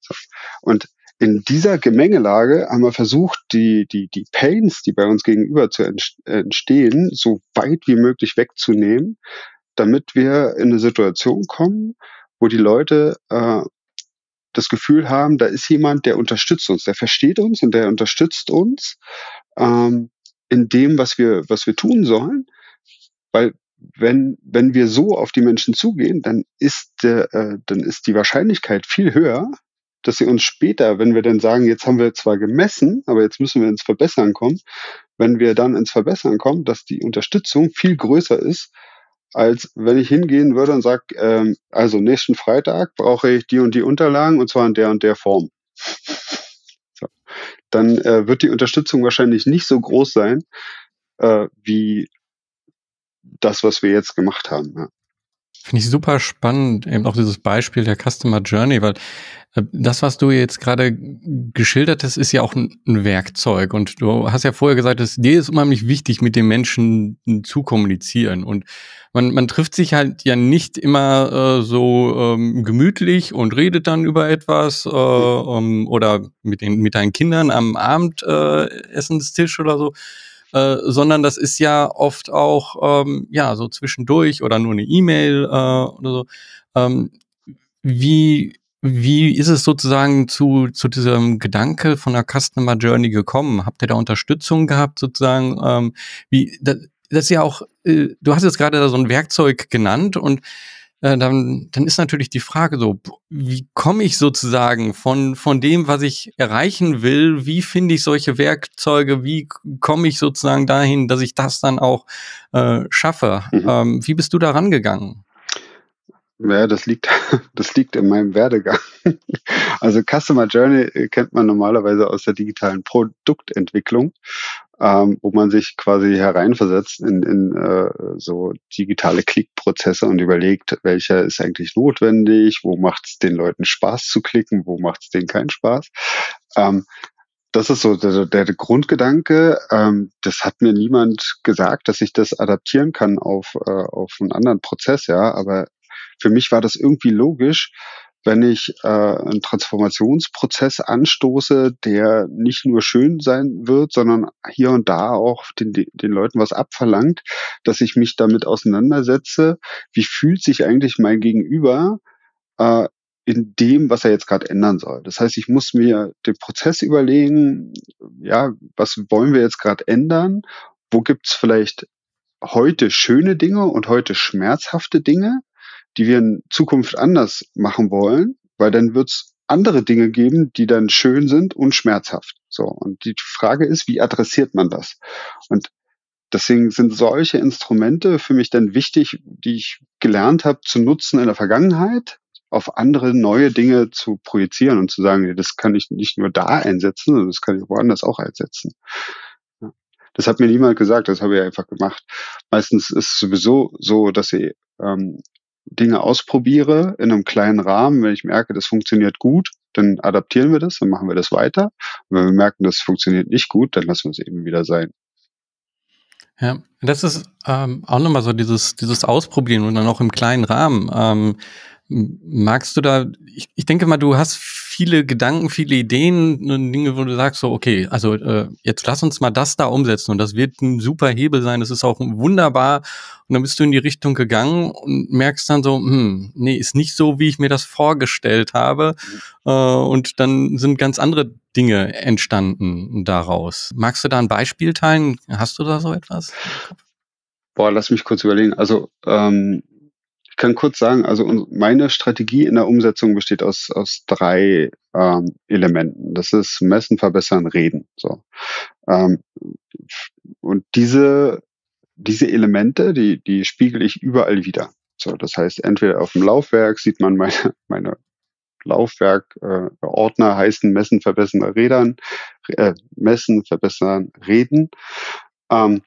So. Und in dieser Gemengelage haben wir versucht, die, die, die Pains, die bei uns gegenüber zu entstehen, so weit wie möglich wegzunehmen, damit wir in eine Situation kommen, wo die Leute äh, das Gefühl haben, da ist jemand, der unterstützt uns, der versteht uns und der unterstützt uns ähm, in dem, was wir, was wir tun sollen weil wenn, wenn wir so auf die Menschen zugehen, dann ist, äh, dann ist die Wahrscheinlichkeit viel höher, dass sie uns später, wenn wir dann sagen, jetzt haben wir zwar gemessen, aber jetzt müssen wir ins Verbessern kommen, wenn wir dann ins Verbessern kommen, dass die Unterstützung viel größer ist, als wenn ich hingehen würde und sage, ähm, also nächsten Freitag brauche ich die und die Unterlagen und zwar in der und der Form. So. Dann äh, wird die Unterstützung wahrscheinlich nicht so groß sein, äh, wie das, was wir jetzt gemacht haben. Ja. Finde ich super spannend, eben auch dieses Beispiel der Customer Journey, weil äh, das, was du jetzt gerade geschildert hast, ist ja auch ein, Werkzeug. Und du hast ja vorher gesagt, dass dir ist unheimlich wichtig, mit den Menschen zu kommunizieren. Und man, man trifft sich halt ja nicht immer äh, so ähm, gemütlich und redet dann über etwas äh, um, oder mit, den, mit deinen Kindern am Abendessenstisch äh, oder so, äh, sondern das ist ja oft auch ähm, ja so zwischendurch oder nur eine E-Mail äh, oder so. Ähm, wie wie ist es sozusagen zu, zu diesem Gedanke von der Customer Journey gekommen? Habt ihr da Unterstützung gehabt sozusagen? Ähm, wie das, das ist ja auch, äh, du hast jetzt gerade da so ein Werkzeug genannt und äh, dann, dann ist natürlich die Frage so, wie komme ich sozusagen von, von dem, was ich erreichen will, wie finde ich solche Werkzeuge, wie komme ich sozusagen dahin, dass ich das dann auch äh, schaffe? Mhm. Ähm, wie bist du da rangegangen? Ja, das liegt, das liegt in meinem Werdegang. Also Customer Journey äh, kennt man normalerweise aus der digitalen Produktentwicklung ähm, wo man sich quasi hereinversetzt in, in äh, so digitale Klickprozesse und überlegt, welcher ist eigentlich notwendig, wo macht es den Leuten Spaß zu klicken, wo macht es denen keinen Spaß. Ähm, das ist so der, der Grundgedanke. Ähm, das hat mir niemand gesagt, dass ich das adaptieren kann auf, äh, auf einen anderen Prozess, ja. Aber für mich war das irgendwie logisch, wenn ich äh, einen Transformationsprozess anstoße, der nicht nur schön sein wird, sondern hier und da auch den, den Leuten was abverlangt, dass ich mich damit auseinandersetze, wie fühlt sich eigentlich mein Gegenüber äh, in dem, was er jetzt gerade ändern soll. Das heißt, ich muss mir den Prozess überlegen, ja, was wollen wir jetzt gerade ändern? Wo gibt's vielleicht heute schöne Dinge und heute schmerzhafte Dinge? Die wir in Zukunft anders machen wollen, weil dann wird es andere Dinge geben, die dann schön sind und schmerzhaft. So. Und die Frage ist, wie adressiert man das? Und deswegen sind solche Instrumente für mich dann wichtig, die ich gelernt habe zu nutzen in der Vergangenheit, auf andere neue Dinge zu projizieren und zu sagen, das kann ich nicht nur da einsetzen, sondern das kann ich woanders auch einsetzen. Das hat mir niemand gesagt, das habe ich einfach gemacht. Meistens ist es sowieso so, dass sie ähm, Dinge ausprobiere in einem kleinen Rahmen, wenn ich merke, das funktioniert gut, dann adaptieren wir das, dann machen wir das weiter. Und wenn wir merken, das funktioniert nicht gut, dann lassen wir es eben wieder sein. Ja, das ist ähm, auch nochmal so dieses, dieses Ausprobieren und dann auch im kleinen Rahmen. Ähm, magst du da, ich, ich denke mal, du hast viele Gedanken, viele Ideen, Dinge, wo du sagst so, okay, also äh, jetzt lass uns mal das da umsetzen und das wird ein super Hebel sein, das ist auch wunderbar und dann bist du in die Richtung gegangen und merkst dann so, hm, nee, ist nicht so, wie ich mir das vorgestellt habe äh, und dann sind ganz andere Dinge entstanden daraus. Magst du da ein Beispiel teilen? Hast du da so etwas? Boah, lass mich kurz überlegen. Also ähm, kann kurz sagen, also meine Strategie in der Umsetzung besteht aus, aus drei ähm, Elementen. Das ist Messen, Verbessern, Reden. So. Ähm, und diese, diese Elemente, die, die spiegel ich überall wieder. So, das heißt, entweder auf dem Laufwerk sieht man meine, meine Laufwerk, äh, Ordner heißen Messen, Verbessern, Rädern, äh, Messen, Verbessern, Reden. Ähm,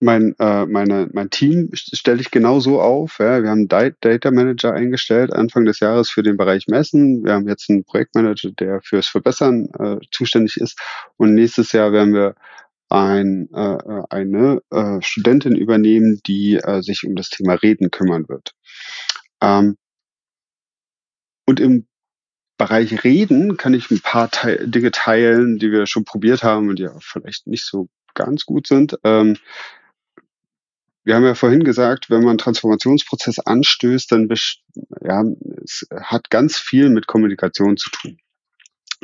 mein, äh, meine, mein Team stelle ich genau so auf. Ja. Wir haben einen Data Manager eingestellt Anfang des Jahres für den Bereich Messen. Wir haben jetzt einen Projektmanager, der fürs Verbessern äh, zuständig ist. Und nächstes Jahr werden wir ein, äh, eine äh, Studentin übernehmen, die äh, sich um das Thema Reden kümmern wird. Ähm, und im Bereich Reden kann ich ein paar Te Dinge teilen, die wir schon probiert haben und die auch vielleicht nicht so ganz gut sind. Ähm, wir haben ja vorhin gesagt, wenn man einen Transformationsprozess anstößt, dann ja, es hat ganz viel mit Kommunikation zu tun.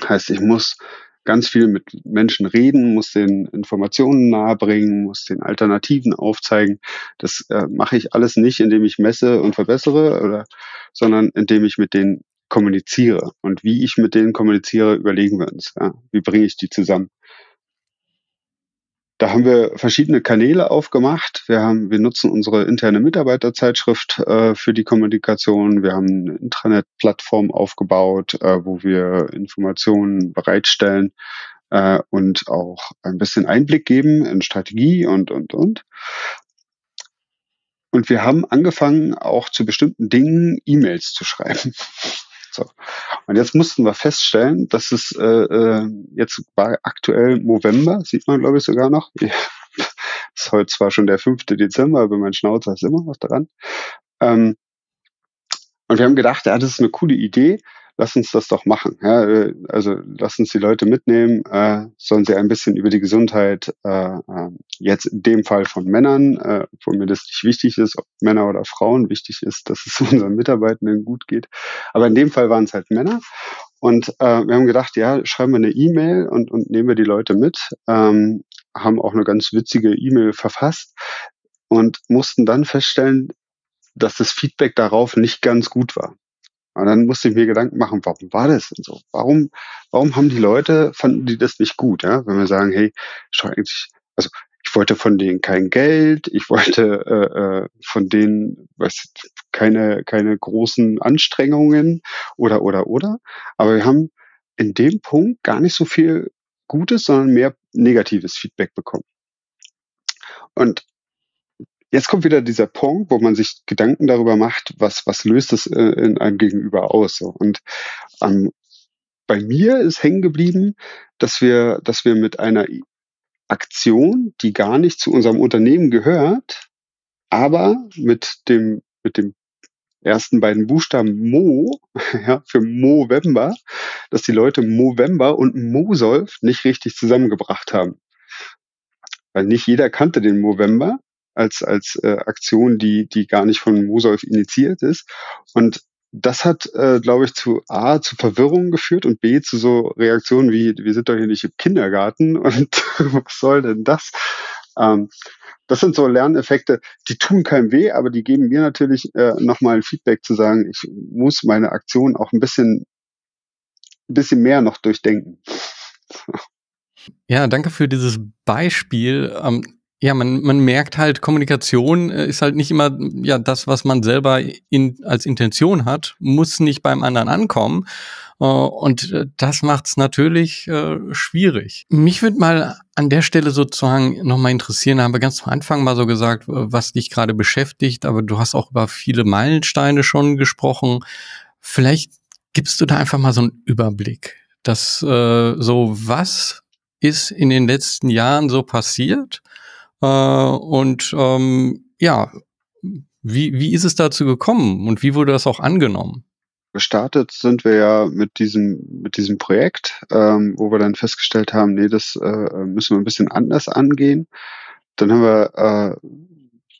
Heißt, ich muss ganz viel mit Menschen reden, muss den Informationen nahebringen, muss den Alternativen aufzeigen. Das äh, mache ich alles nicht, indem ich messe und verbessere, oder, sondern indem ich mit denen kommuniziere. Und wie ich mit denen kommuniziere, überlegen wir uns. Ja? Wie bringe ich die zusammen? Da haben wir verschiedene Kanäle aufgemacht. Wir haben, wir nutzen unsere interne Mitarbeiterzeitschrift äh, für die Kommunikation. Wir haben eine Intranet-Plattform aufgebaut, äh, wo wir Informationen bereitstellen äh, und auch ein bisschen Einblick geben in Strategie und und und. Und wir haben angefangen, auch zu bestimmten Dingen E-Mails zu schreiben. So. Und jetzt mussten wir feststellen, dass es äh, äh, jetzt war aktuell November, sieht man glaube ich sogar noch. ist heute zwar schon der 5. Dezember, aber mein Schnauzer ist immer noch dran. Ähm, und wir haben gedacht, ja, das ist eine coole Idee lass uns das doch machen. Ja, äh, also lass uns die Leute mitnehmen, äh, sollen sie ein bisschen über die Gesundheit, äh, äh, jetzt in dem Fall von Männern, äh, wo mir das nicht wichtig ist, ob Männer oder Frauen, wichtig ist, dass es unseren Mitarbeitenden gut geht. Aber in dem Fall waren es halt Männer. Und äh, wir haben gedacht, ja, schreiben wir eine E-Mail und, und nehmen wir die Leute mit, ähm, haben auch eine ganz witzige E-Mail verfasst und mussten dann feststellen, dass das Feedback darauf nicht ganz gut war. Und dann musste ich mir Gedanken machen, warum war das denn so? Warum, warum haben die Leute, fanden die das nicht gut, ja? Wenn wir sagen, hey, schau eigentlich, also ich wollte von denen kein Geld, ich wollte äh, äh, von denen weiß, keine, keine großen Anstrengungen oder oder oder. Aber wir haben in dem Punkt gar nicht so viel Gutes, sondern mehr negatives Feedback bekommen. Und Jetzt kommt wieder dieser Punkt, wo man sich Gedanken darüber macht, was, was löst es äh, in einem Gegenüber aus. So. Und ähm, bei mir ist hängen geblieben, dass wir, dass wir mit einer Aktion, die gar nicht zu unserem Unternehmen gehört, aber mit dem, mit dem ersten beiden Buchstaben Mo, ja, für Movember, dass die Leute Movember und Mosolf nicht richtig zusammengebracht haben. Weil nicht jeder kannte den Movember als, als äh, Aktion, die, die gar nicht von Mosolf initiiert ist. Und das hat, äh, glaube ich, zu A, zu Verwirrung geführt und B, zu so Reaktionen wie, wir sind doch hier nicht im Kindergarten und was soll denn das? Ähm, das sind so Lerneffekte, die tun keinem weh, aber die geben mir natürlich äh, nochmal ein Feedback zu sagen, ich muss meine Aktion auch ein bisschen, ein bisschen mehr noch durchdenken. Ja, danke für dieses Beispiel. Ähm ja, man, man merkt halt, Kommunikation äh, ist halt nicht immer ja das, was man selber in, als Intention hat, muss nicht beim anderen ankommen. Äh, und äh, das macht es natürlich äh, schwierig. Mich würde mal an der Stelle sozusagen nochmal interessieren, da haben wir ganz am Anfang mal so gesagt, was dich gerade beschäftigt, aber du hast auch über viele Meilensteine schon gesprochen. Vielleicht gibst du da einfach mal so einen Überblick, dass äh, so was ist in den letzten Jahren so passiert äh, und ähm, ja, wie, wie ist es dazu gekommen und wie wurde das auch angenommen? Gestartet sind wir ja mit diesem, mit diesem Projekt, ähm, wo wir dann festgestellt haben, nee, das äh, müssen wir ein bisschen anders angehen. Dann haben wir äh,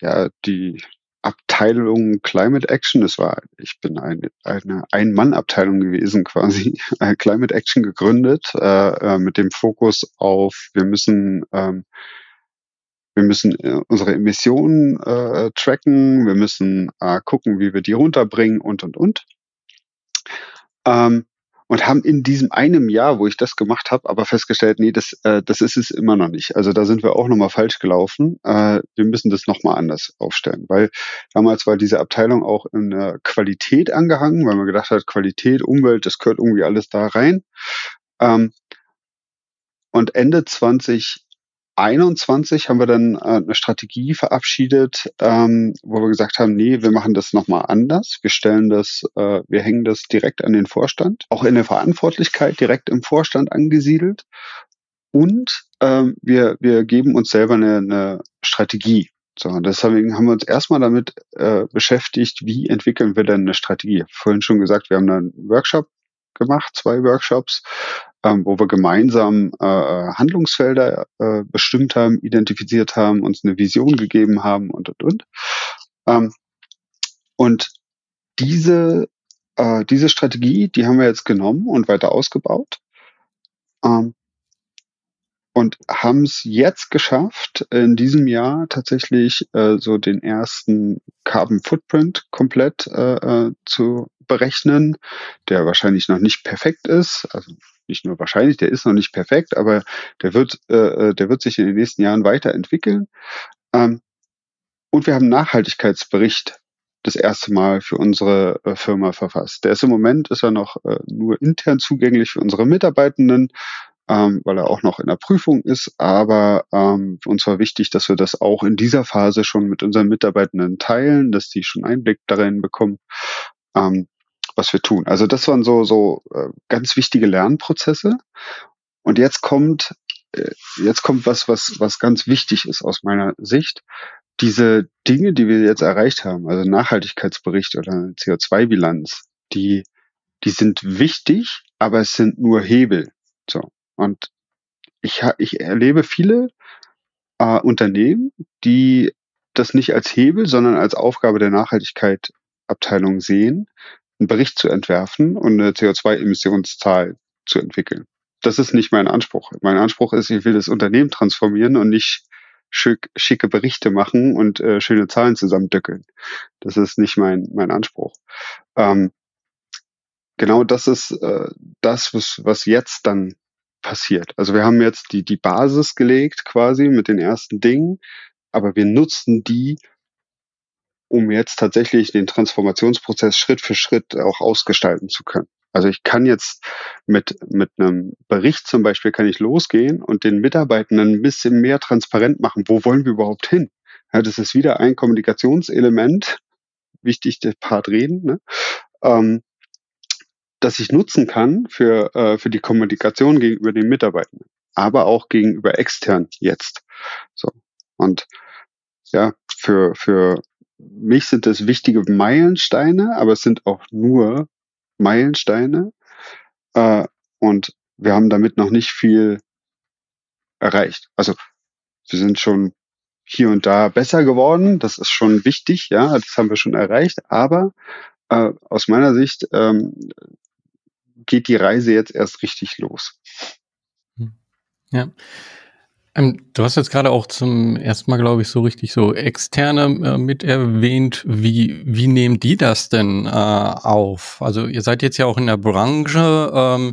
ja die Abteilung Climate Action, das war, ich bin eine, eine Ein-Mann-Abteilung gewesen quasi, Climate Action gegründet, äh, äh, mit dem Fokus auf, wir müssen ähm, wir müssen äh, unsere Emissionen äh, tracken, wir müssen äh, gucken, wie wir die runterbringen und, und, und. Ähm, und haben in diesem einem Jahr, wo ich das gemacht habe, aber festgestellt, nee, das, äh, das ist es immer noch nicht. Also da sind wir auch nochmal falsch gelaufen. Äh, wir müssen das nochmal anders aufstellen, weil damals war diese Abteilung auch in der Qualität angehangen, weil man gedacht hat, Qualität, Umwelt, das gehört irgendwie alles da rein. Ähm, und Ende 20 21 haben wir dann äh, eine Strategie verabschiedet, ähm, wo wir gesagt haben, nee, wir machen das nochmal anders. Wir stellen das, äh, wir hängen das direkt an den Vorstand, auch in der Verantwortlichkeit direkt im Vorstand angesiedelt. Und ähm, wir, wir geben uns selber eine, eine Strategie. So, deswegen haben wir uns erstmal damit äh, beschäftigt, wie entwickeln wir denn eine Strategie. Vorhin schon gesagt, wir haben einen Workshop gemacht, zwei Workshops, ähm, wo wir gemeinsam äh, Handlungsfelder äh, bestimmt haben, identifiziert haben, uns eine Vision gegeben haben und und und. Ähm, und diese äh, diese Strategie, die haben wir jetzt genommen und weiter ausgebaut. Ähm, und haben es jetzt geschafft, in diesem Jahr tatsächlich äh, so den ersten Carbon Footprint komplett äh, äh zu berechnen, der wahrscheinlich noch nicht perfekt ist. Also nicht nur wahrscheinlich, der ist noch nicht perfekt, aber der wird, äh, äh, der wird sich in den nächsten Jahren weiterentwickeln. Ähm, und wir haben einen Nachhaltigkeitsbericht das erste Mal für unsere äh, Firma verfasst. Der ist im Moment ist er noch äh, nur intern zugänglich für unsere Mitarbeitenden, ähm, weil er auch noch in der Prüfung ist. Aber ähm, uns war wichtig, dass wir das auch in dieser Phase schon mit unseren Mitarbeitenden teilen, dass die schon Einblick darin bekommen. Ähm, was wir tun. Also das waren so, so äh, ganz wichtige Lernprozesse. Und jetzt kommt, äh, jetzt kommt was, was, was ganz wichtig ist aus meiner Sicht. Diese Dinge, die wir jetzt erreicht haben, also Nachhaltigkeitsbericht oder CO2-Bilanz, die, die sind wichtig, aber es sind nur Hebel. So. Und ich, ich erlebe viele äh, Unternehmen, die das nicht als Hebel, sondern als Aufgabe der Nachhaltigkeit Abteilung sehen, einen Bericht zu entwerfen und eine CO2-Emissionszahl zu entwickeln. Das ist nicht mein Anspruch. Mein Anspruch ist, ich will das Unternehmen transformieren und nicht schick, schicke Berichte machen und äh, schöne Zahlen zusammendückeln. Das ist nicht mein, mein Anspruch. Ähm, genau das ist äh, das, was, was jetzt dann passiert. Also wir haben jetzt die, die Basis gelegt quasi mit den ersten Dingen, aber wir nutzen die, um jetzt tatsächlich den Transformationsprozess Schritt für Schritt auch ausgestalten zu können. Also ich kann jetzt mit, mit einem Bericht zum Beispiel kann ich losgehen und den Mitarbeitenden ein bisschen mehr transparent machen. Wo wollen wir überhaupt hin? Ja, das ist wieder ein Kommunikationselement. Wichtig, der Part reden, ne? ähm, das ich nutzen kann für, äh, für die Kommunikation gegenüber den Mitarbeitenden, aber auch gegenüber extern jetzt. So. Und ja, für, für mich sind das wichtige Meilensteine, aber es sind auch nur Meilensteine. Äh, und wir haben damit noch nicht viel erreicht. Also wir sind schon hier und da besser geworden. Das ist schon wichtig, ja, das haben wir schon erreicht. Aber äh, aus meiner Sicht ähm, geht die Reise jetzt erst richtig los. Hm. Ja. Ähm, du hast jetzt gerade auch zum ersten Mal, glaube ich, so richtig so externe äh, mit erwähnt. Wie, wie nehmen die das denn äh, auf? Also ihr seid jetzt ja auch in der Branche. Ähm,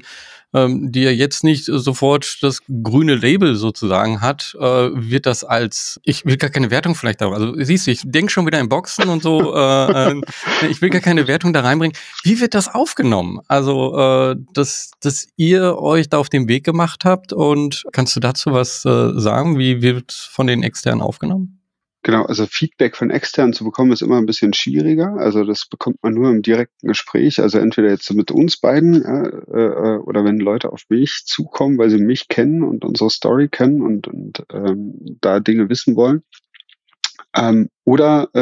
ähm, die ja jetzt nicht sofort das grüne Label sozusagen hat, äh, wird das als, ich will gar keine Wertung vielleicht darüber, also siehst du, ich denke schon wieder in Boxen und so, äh, äh, ich will gar keine Wertung da reinbringen. Wie wird das aufgenommen? Also, äh, dass, dass ihr euch da auf den Weg gemacht habt und kannst du dazu was äh, sagen? Wie wird von den externen aufgenommen? Genau, also Feedback von externen zu bekommen ist immer ein bisschen schwieriger. Also das bekommt man nur im direkten Gespräch. Also entweder jetzt mit uns beiden äh, äh, oder wenn Leute auf mich zukommen, weil sie mich kennen und unsere Story kennen und, und ähm, da Dinge wissen wollen. Ähm, oder äh,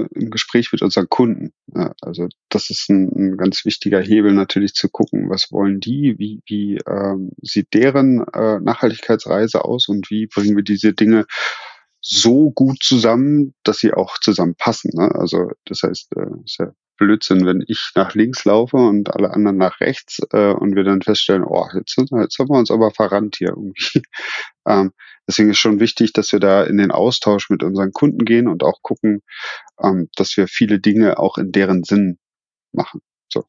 äh, im Gespräch mit unseren Kunden. Ja, also das ist ein, ein, ganz wichtiger Hebel natürlich zu gucken, was wollen die, wie, wie ähm, sieht deren äh, Nachhaltigkeitsreise aus und wie bringen wir diese Dinge so gut zusammen, dass sie auch zusammenpassen. Ne? Also das heißt, äh, ist ja Blödsinn, wenn ich nach links laufe und alle anderen nach rechts äh, und wir dann feststellen, oh, jetzt, jetzt haben wir uns aber verrannt hier irgendwie. ähm, deswegen ist schon wichtig, dass wir da in den Austausch mit unseren Kunden gehen und auch gucken, ähm, dass wir viele Dinge auch in deren Sinn machen. So.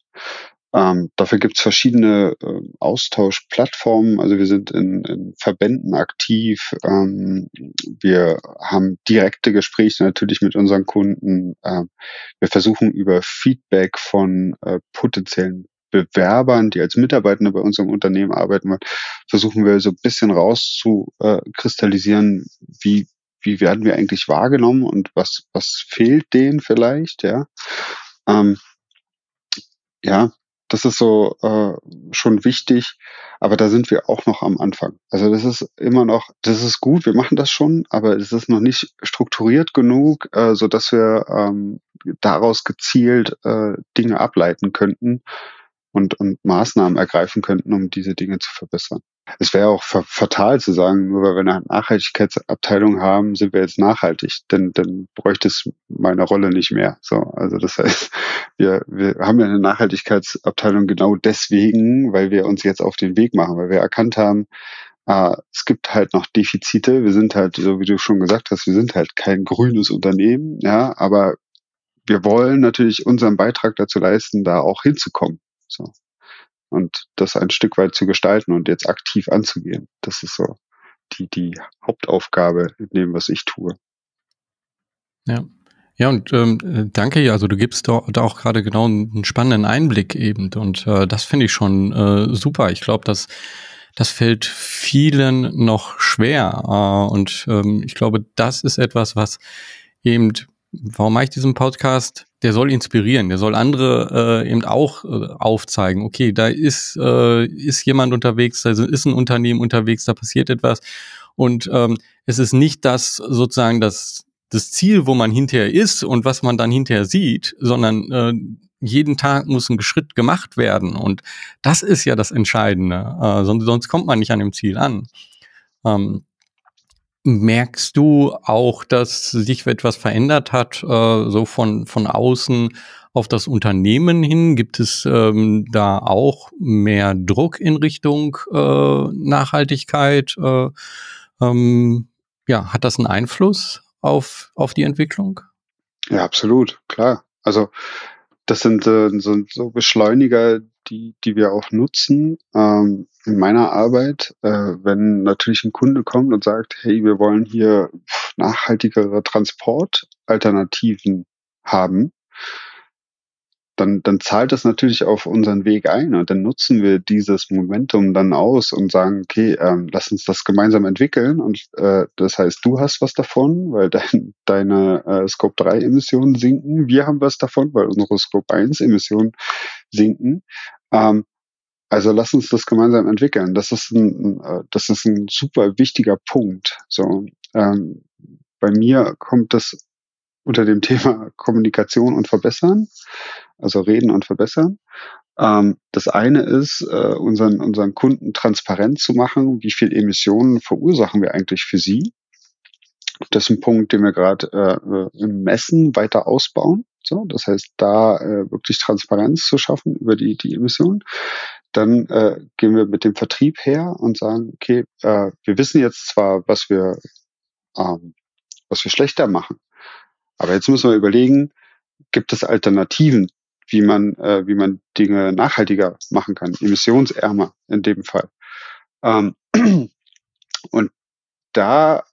Ähm, dafür gibt es verschiedene äh, Austauschplattformen. Also wir sind in, in Verbänden aktiv. Ähm, wir haben direkte Gespräche natürlich mit unseren Kunden. Ähm, wir versuchen über Feedback von äh, potenziellen Bewerbern, die als Mitarbeitende bei unserem Unternehmen arbeiten, versuchen wir so ein bisschen rauszukristallisieren, wie wie werden wir eigentlich wahrgenommen und was was fehlt denen vielleicht, ja. Ähm, ja, das ist so äh, schon wichtig, aber da sind wir auch noch am Anfang. Also das ist immer noch, das ist gut, wir machen das schon, aber es ist noch nicht strukturiert genug, äh, so dass wir ähm, daraus gezielt äh, Dinge ableiten könnten und, und Maßnahmen ergreifen könnten, um diese Dinge zu verbessern. Es wäre auch fatal zu sagen, nur weil wir eine Nachhaltigkeitsabteilung haben, sind wir jetzt nachhaltig, denn dann bräuchte es meine Rolle nicht mehr. So, also das heißt, wir, wir haben ja eine Nachhaltigkeitsabteilung genau deswegen, weil wir uns jetzt auf den Weg machen, weil wir erkannt haben, äh, es gibt halt noch Defizite. Wir sind halt, so wie du schon gesagt hast, wir sind halt kein grünes Unternehmen, ja, aber wir wollen natürlich unseren Beitrag dazu leisten, da auch hinzukommen. So und das ein Stück weit zu gestalten und jetzt aktiv anzugehen. Das ist so die, die Hauptaufgabe in dem, was ich tue. Ja. Ja, und ähm, danke ja, also du gibst da, da auch gerade genau einen spannenden Einblick eben und äh, das finde ich schon äh, super. Ich glaube, dass das fällt vielen noch schwer äh, und ähm, ich glaube, das ist etwas, was eben warum mache ich diesen Podcast? Der soll inspirieren, der soll andere äh, eben auch äh, aufzeigen. Okay, da ist äh, ist jemand unterwegs, da ist ein Unternehmen unterwegs, da passiert etwas und ähm, es ist nicht das sozusagen das das Ziel, wo man hinterher ist und was man dann hinterher sieht, sondern äh, jeden Tag muss ein Schritt gemacht werden und das ist ja das Entscheidende. Äh, sonst, sonst kommt man nicht an dem Ziel an. Ähm, Merkst du auch, dass sich etwas verändert hat, äh, so von, von außen auf das Unternehmen hin? Gibt es ähm, da auch mehr Druck in Richtung äh, Nachhaltigkeit? Äh, ähm, ja, hat das einen Einfluss auf, auf die Entwicklung? Ja, absolut, klar. Also das sind, äh, sind so Beschleuniger, die, die wir auch nutzen ähm, in meiner Arbeit. Äh, wenn natürlich ein Kunde kommt und sagt, hey, wir wollen hier nachhaltigere Transportalternativen haben, dann, dann zahlt das natürlich auf unseren Weg ein und dann nutzen wir dieses Momentum dann aus und sagen, okay, ähm, lass uns das gemeinsam entwickeln und äh, das heißt, du hast was davon, weil dein, deine äh, Scope 3 Emissionen sinken, wir haben was davon, weil unsere Scope 1 Emissionen sinken. Ähm, also lass uns das gemeinsam entwickeln. Das ist ein, äh, das ist ein super wichtiger Punkt. So, ähm, bei mir kommt das unter dem Thema Kommunikation und Verbessern, also reden und verbessern. Ähm, das eine ist, äh, unseren, unseren Kunden transparent zu machen, wie viel Emissionen verursachen wir eigentlich für sie. Das ist ein Punkt, den wir gerade äh, im Messen weiter ausbauen. So, das heißt, da äh, wirklich Transparenz zu schaffen über die, die Emissionen. Dann äh, gehen wir mit dem Vertrieb her und sagen, okay, äh, wir wissen jetzt zwar, was wir, ähm, was wir schlechter machen, aber jetzt müssen wir überlegen, gibt es Alternativen, wie man, äh, wie man Dinge nachhaltiger machen kann, emissionsärmer in dem Fall. Ähm, und da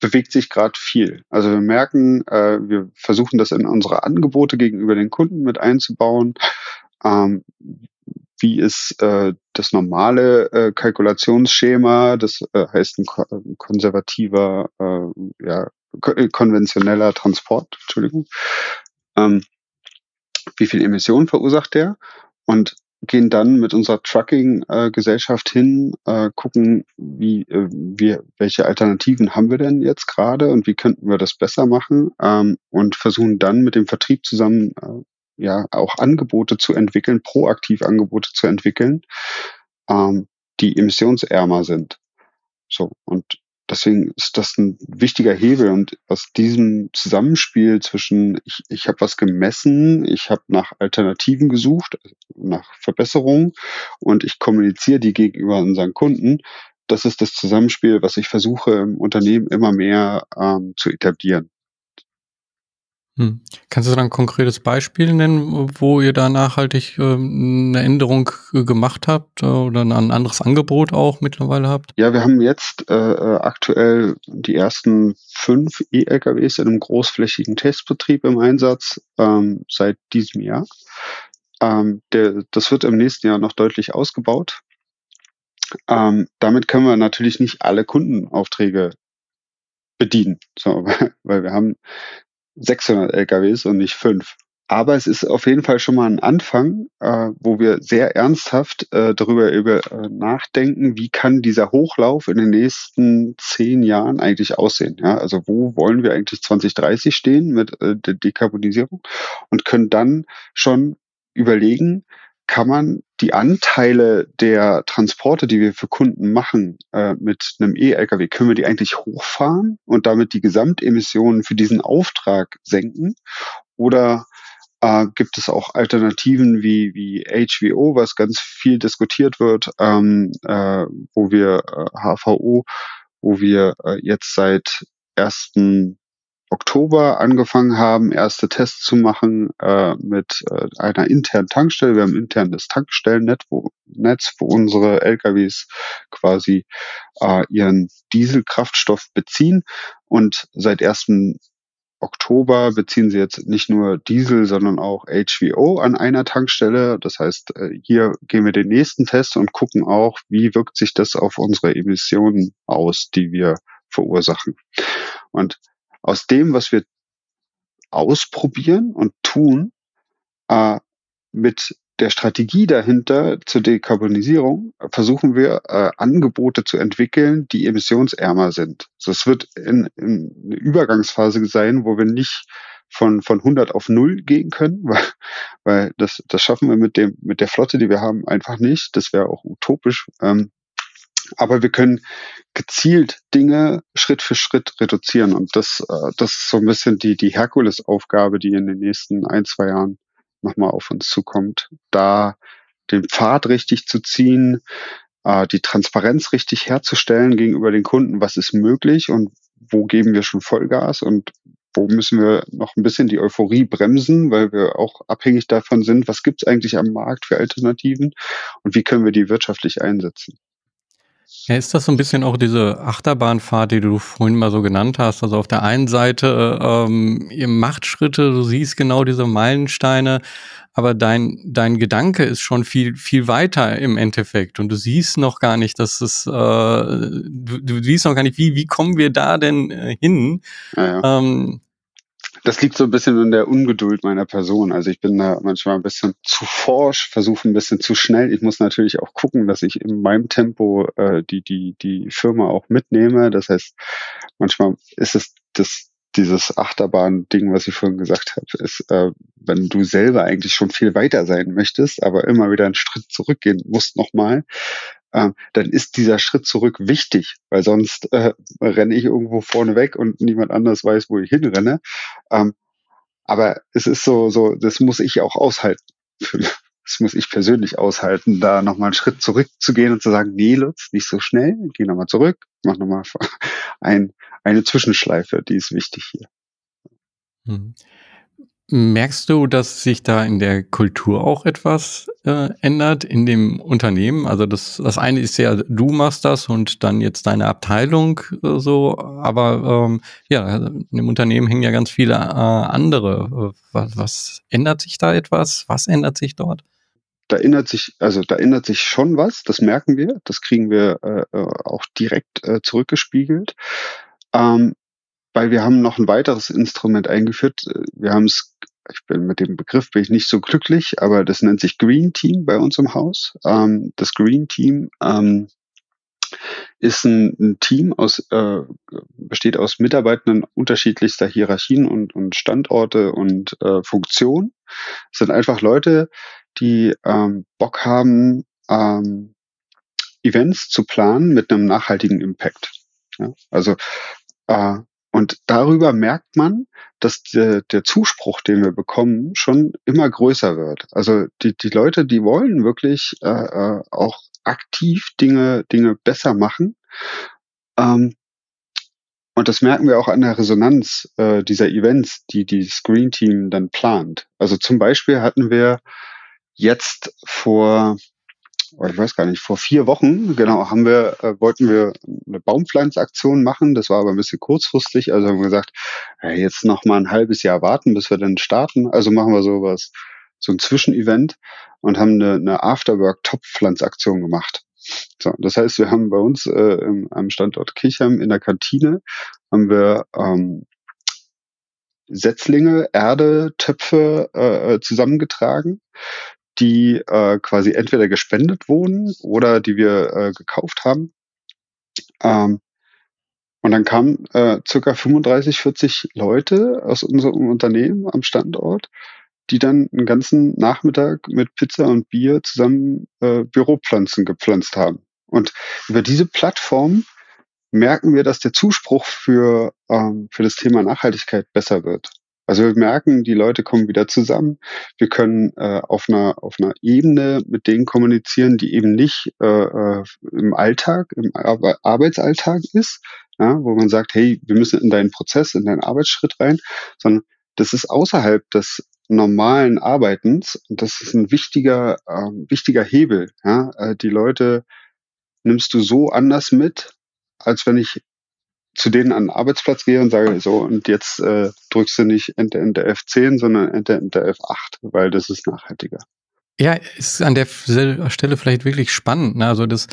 bewegt sich gerade viel. Also wir merken, äh, wir versuchen das in unsere Angebote gegenüber den Kunden mit einzubauen. Ähm, wie ist äh, das normale äh, Kalkulationsschema, das äh, heißt ein, ein konservativer äh, ja, äh, konventioneller Transport, Entschuldigung. Ähm, wie viel Emissionen verursacht der? Und gehen dann mit unserer Trucking-Gesellschaft hin, äh, gucken, wie, äh, wir, welche Alternativen haben wir denn jetzt gerade und wie könnten wir das besser machen ähm, und versuchen dann mit dem Vertrieb zusammen äh, ja auch Angebote zu entwickeln, proaktiv Angebote zu entwickeln, ähm, die emissionsärmer sind. So und deswegen ist das ein wichtiger Hebel und aus diesem Zusammenspiel zwischen ich, ich habe was gemessen, ich habe nach Alternativen gesucht, nach Verbesserungen und ich kommuniziere die gegenüber unseren Kunden, das ist das Zusammenspiel, was ich versuche im Unternehmen immer mehr ähm, zu etablieren. Hm. Kannst du da ein konkretes Beispiel nennen, wo ihr da nachhaltig äh, eine Änderung gemacht habt äh, oder ein anderes Angebot auch mittlerweile habt? Ja, wir haben jetzt äh, äh aktuell die ersten fünf E-LKWs in einem großflächigen Testbetrieb im Einsatz ähm, seit diesem Jahr. Ähm, der, das wird im nächsten Jahr noch deutlich ausgebaut. Ähm, damit können wir natürlich nicht alle Kundenaufträge bedienen, so, weil wir haben 600 LKWs und nicht fünf. Aber es ist auf jeden Fall schon mal ein Anfang, äh, wo wir sehr ernsthaft äh, darüber über, äh, nachdenken, wie kann dieser Hochlauf in den nächsten zehn Jahren eigentlich aussehen. Ja? Also wo wollen wir eigentlich 2030 stehen mit äh, der Dekarbonisierung und können dann schon überlegen, kann man die Anteile der Transporte, die wir für Kunden machen, äh, mit einem E-Lkw, können wir die eigentlich hochfahren und damit die Gesamtemissionen für diesen Auftrag senken? Oder äh, gibt es auch Alternativen wie, wie HVO, was ganz viel diskutiert wird, ähm, äh, wo wir äh, HVO, wo wir äh, jetzt seit ersten Oktober angefangen haben, erste Tests zu machen äh, mit äh, einer internen Tankstelle. Wir haben intern das Tankstellennetz, wo, unsere LKWs quasi äh, ihren Dieselkraftstoff beziehen. Und seit 1. Oktober beziehen sie jetzt nicht nur Diesel, sondern auch HVO an einer Tankstelle. Das heißt, äh, hier gehen wir den nächsten Test und gucken auch, wie wirkt sich das auf unsere Emissionen aus, die wir verursachen. Und aus dem, was wir ausprobieren und tun, äh, mit der Strategie dahinter zur Dekarbonisierung versuchen wir äh, Angebote zu entwickeln, die emissionsärmer sind. Also es wird in, in eine Übergangsphase sein, wo wir nicht von, von 100 auf 0 gehen können, weil, weil das, das schaffen wir mit, dem, mit der Flotte, die wir haben, einfach nicht. Das wäre auch utopisch. Ähm, aber wir können gezielt Dinge Schritt für Schritt reduzieren. Und das, äh, das ist so ein bisschen die, die Herkulesaufgabe, die in den nächsten ein, zwei Jahren nochmal auf uns zukommt. Da den Pfad richtig zu ziehen, äh, die Transparenz richtig herzustellen gegenüber den Kunden, was ist möglich und wo geben wir schon Vollgas und wo müssen wir noch ein bisschen die Euphorie bremsen, weil wir auch abhängig davon sind, was gibt es eigentlich am Markt für Alternativen und wie können wir die wirtschaftlich einsetzen. Ja, ist das so ein bisschen auch diese Achterbahnfahrt, die du vorhin mal so genannt hast? Also auf der einen Seite, ähm, ihr macht Schritte, du siehst genau diese Meilensteine, aber dein, dein Gedanke ist schon viel, viel weiter im Endeffekt und du siehst noch gar nicht, dass es, äh, du, du siehst noch gar nicht, wie, wie kommen wir da denn äh, hin? Ja, ja. Ähm, das liegt so ein bisschen in der Ungeduld meiner Person. Also ich bin da manchmal ein bisschen zu forsch, versuche ein bisschen zu schnell. Ich muss natürlich auch gucken, dass ich in meinem Tempo äh, die, die, die Firma auch mitnehme. Das heißt, manchmal ist es das dieses Achterbahn-Ding, was ich vorhin gesagt habe, ist, äh, wenn du selber eigentlich schon viel weiter sein möchtest, aber immer wieder einen Schritt zurückgehen musst nochmal, äh, dann ist dieser Schritt zurück wichtig, weil sonst äh, renne ich irgendwo vorne weg und niemand anders weiß, wo ich hinrenne. Ähm, aber es ist so, so, das muss ich auch aushalten. Das muss ich persönlich aushalten, da nochmal einen Schritt zurückzugehen und zu sagen, nee, Lutz, nicht so schnell, geh nochmal zurück, mach nochmal ein, eine Zwischenschleife, die ist wichtig hier. Hm. Merkst du, dass sich da in der Kultur auch etwas äh, ändert in dem Unternehmen? Also das, das eine ist ja, du machst das und dann jetzt deine Abteilung äh, so, aber ähm, ja, im Unternehmen hängen ja ganz viele äh, andere. Was, was ändert sich da etwas? Was ändert sich dort? Da ändert sich, also da ändert sich schon was, das merken wir, das kriegen wir äh, äh auch direkt äh, zurückgespiegelt. Ähm, weil wir haben noch ein weiteres Instrument eingeführt. Wir haben es, ich bin mit dem Begriff bin ich nicht so glücklich, aber das nennt sich Green Team bei uns im Haus. Ähm, das Green Team ähm, ist ein, ein Team aus, äh, besteht aus Mitarbeitenden unterschiedlichster Hierarchien und, und Standorte und äh, Funktionen. Es sind einfach Leute, die ähm, Bock haben, ähm, Events zu planen mit einem nachhaltigen Impact. Ja, also äh, und darüber merkt man, dass der, der Zuspruch, den wir bekommen, schon immer größer wird. Also die, die Leute, die wollen wirklich äh, äh, auch aktiv Dinge, Dinge besser machen. Ähm, und das merken wir auch an der Resonanz äh, dieser Events, die die Screen Team dann plant. Also zum Beispiel hatten wir jetzt vor ich weiß gar nicht, vor vier Wochen, genau, haben wir, äh, wollten wir eine Baumpflanzaktion machen. Das war aber ein bisschen kurzfristig. Also haben wir gesagt, ja, jetzt noch mal ein halbes Jahr warten, bis wir dann starten. Also machen wir sowas, so ein Zwischenevent und haben eine, eine Afterwork-Topfpflanzaktion gemacht. So, das heißt, wir haben bei uns äh, im, am Standort Kirchheim in der Kantine haben wir ähm, Setzlinge, Erde, Töpfe äh, äh zusammengetragen die äh, quasi entweder gespendet wurden oder die wir äh, gekauft haben. Ähm, und dann kamen äh, circa 35, 40 Leute aus unserem Unternehmen am Standort, die dann einen ganzen Nachmittag mit Pizza und Bier zusammen äh, Büropflanzen gepflanzt haben. Und über diese Plattform merken wir, dass der Zuspruch für, ähm, für das Thema Nachhaltigkeit besser wird. Also wir merken, die Leute kommen wieder zusammen. Wir können äh, auf, einer, auf einer Ebene mit denen kommunizieren, die eben nicht äh, äh im Alltag, im Ar Arbeitsalltag ist, ja, wo man sagt, hey, wir müssen in deinen Prozess, in deinen Arbeitsschritt rein, sondern das ist außerhalb des normalen Arbeitens und das ist ein wichtiger, äh, wichtiger Hebel. Ja? Äh, die Leute nimmst du so anders mit, als wenn ich zu denen an den Arbeitsplatz gehe und sage so, und jetzt äh, drückst du nicht Enter Enter F10, sondern Enter Enter F8, weil das ist nachhaltiger. Ja, ist an der Stelle vielleicht wirklich spannend. Ne? Also das,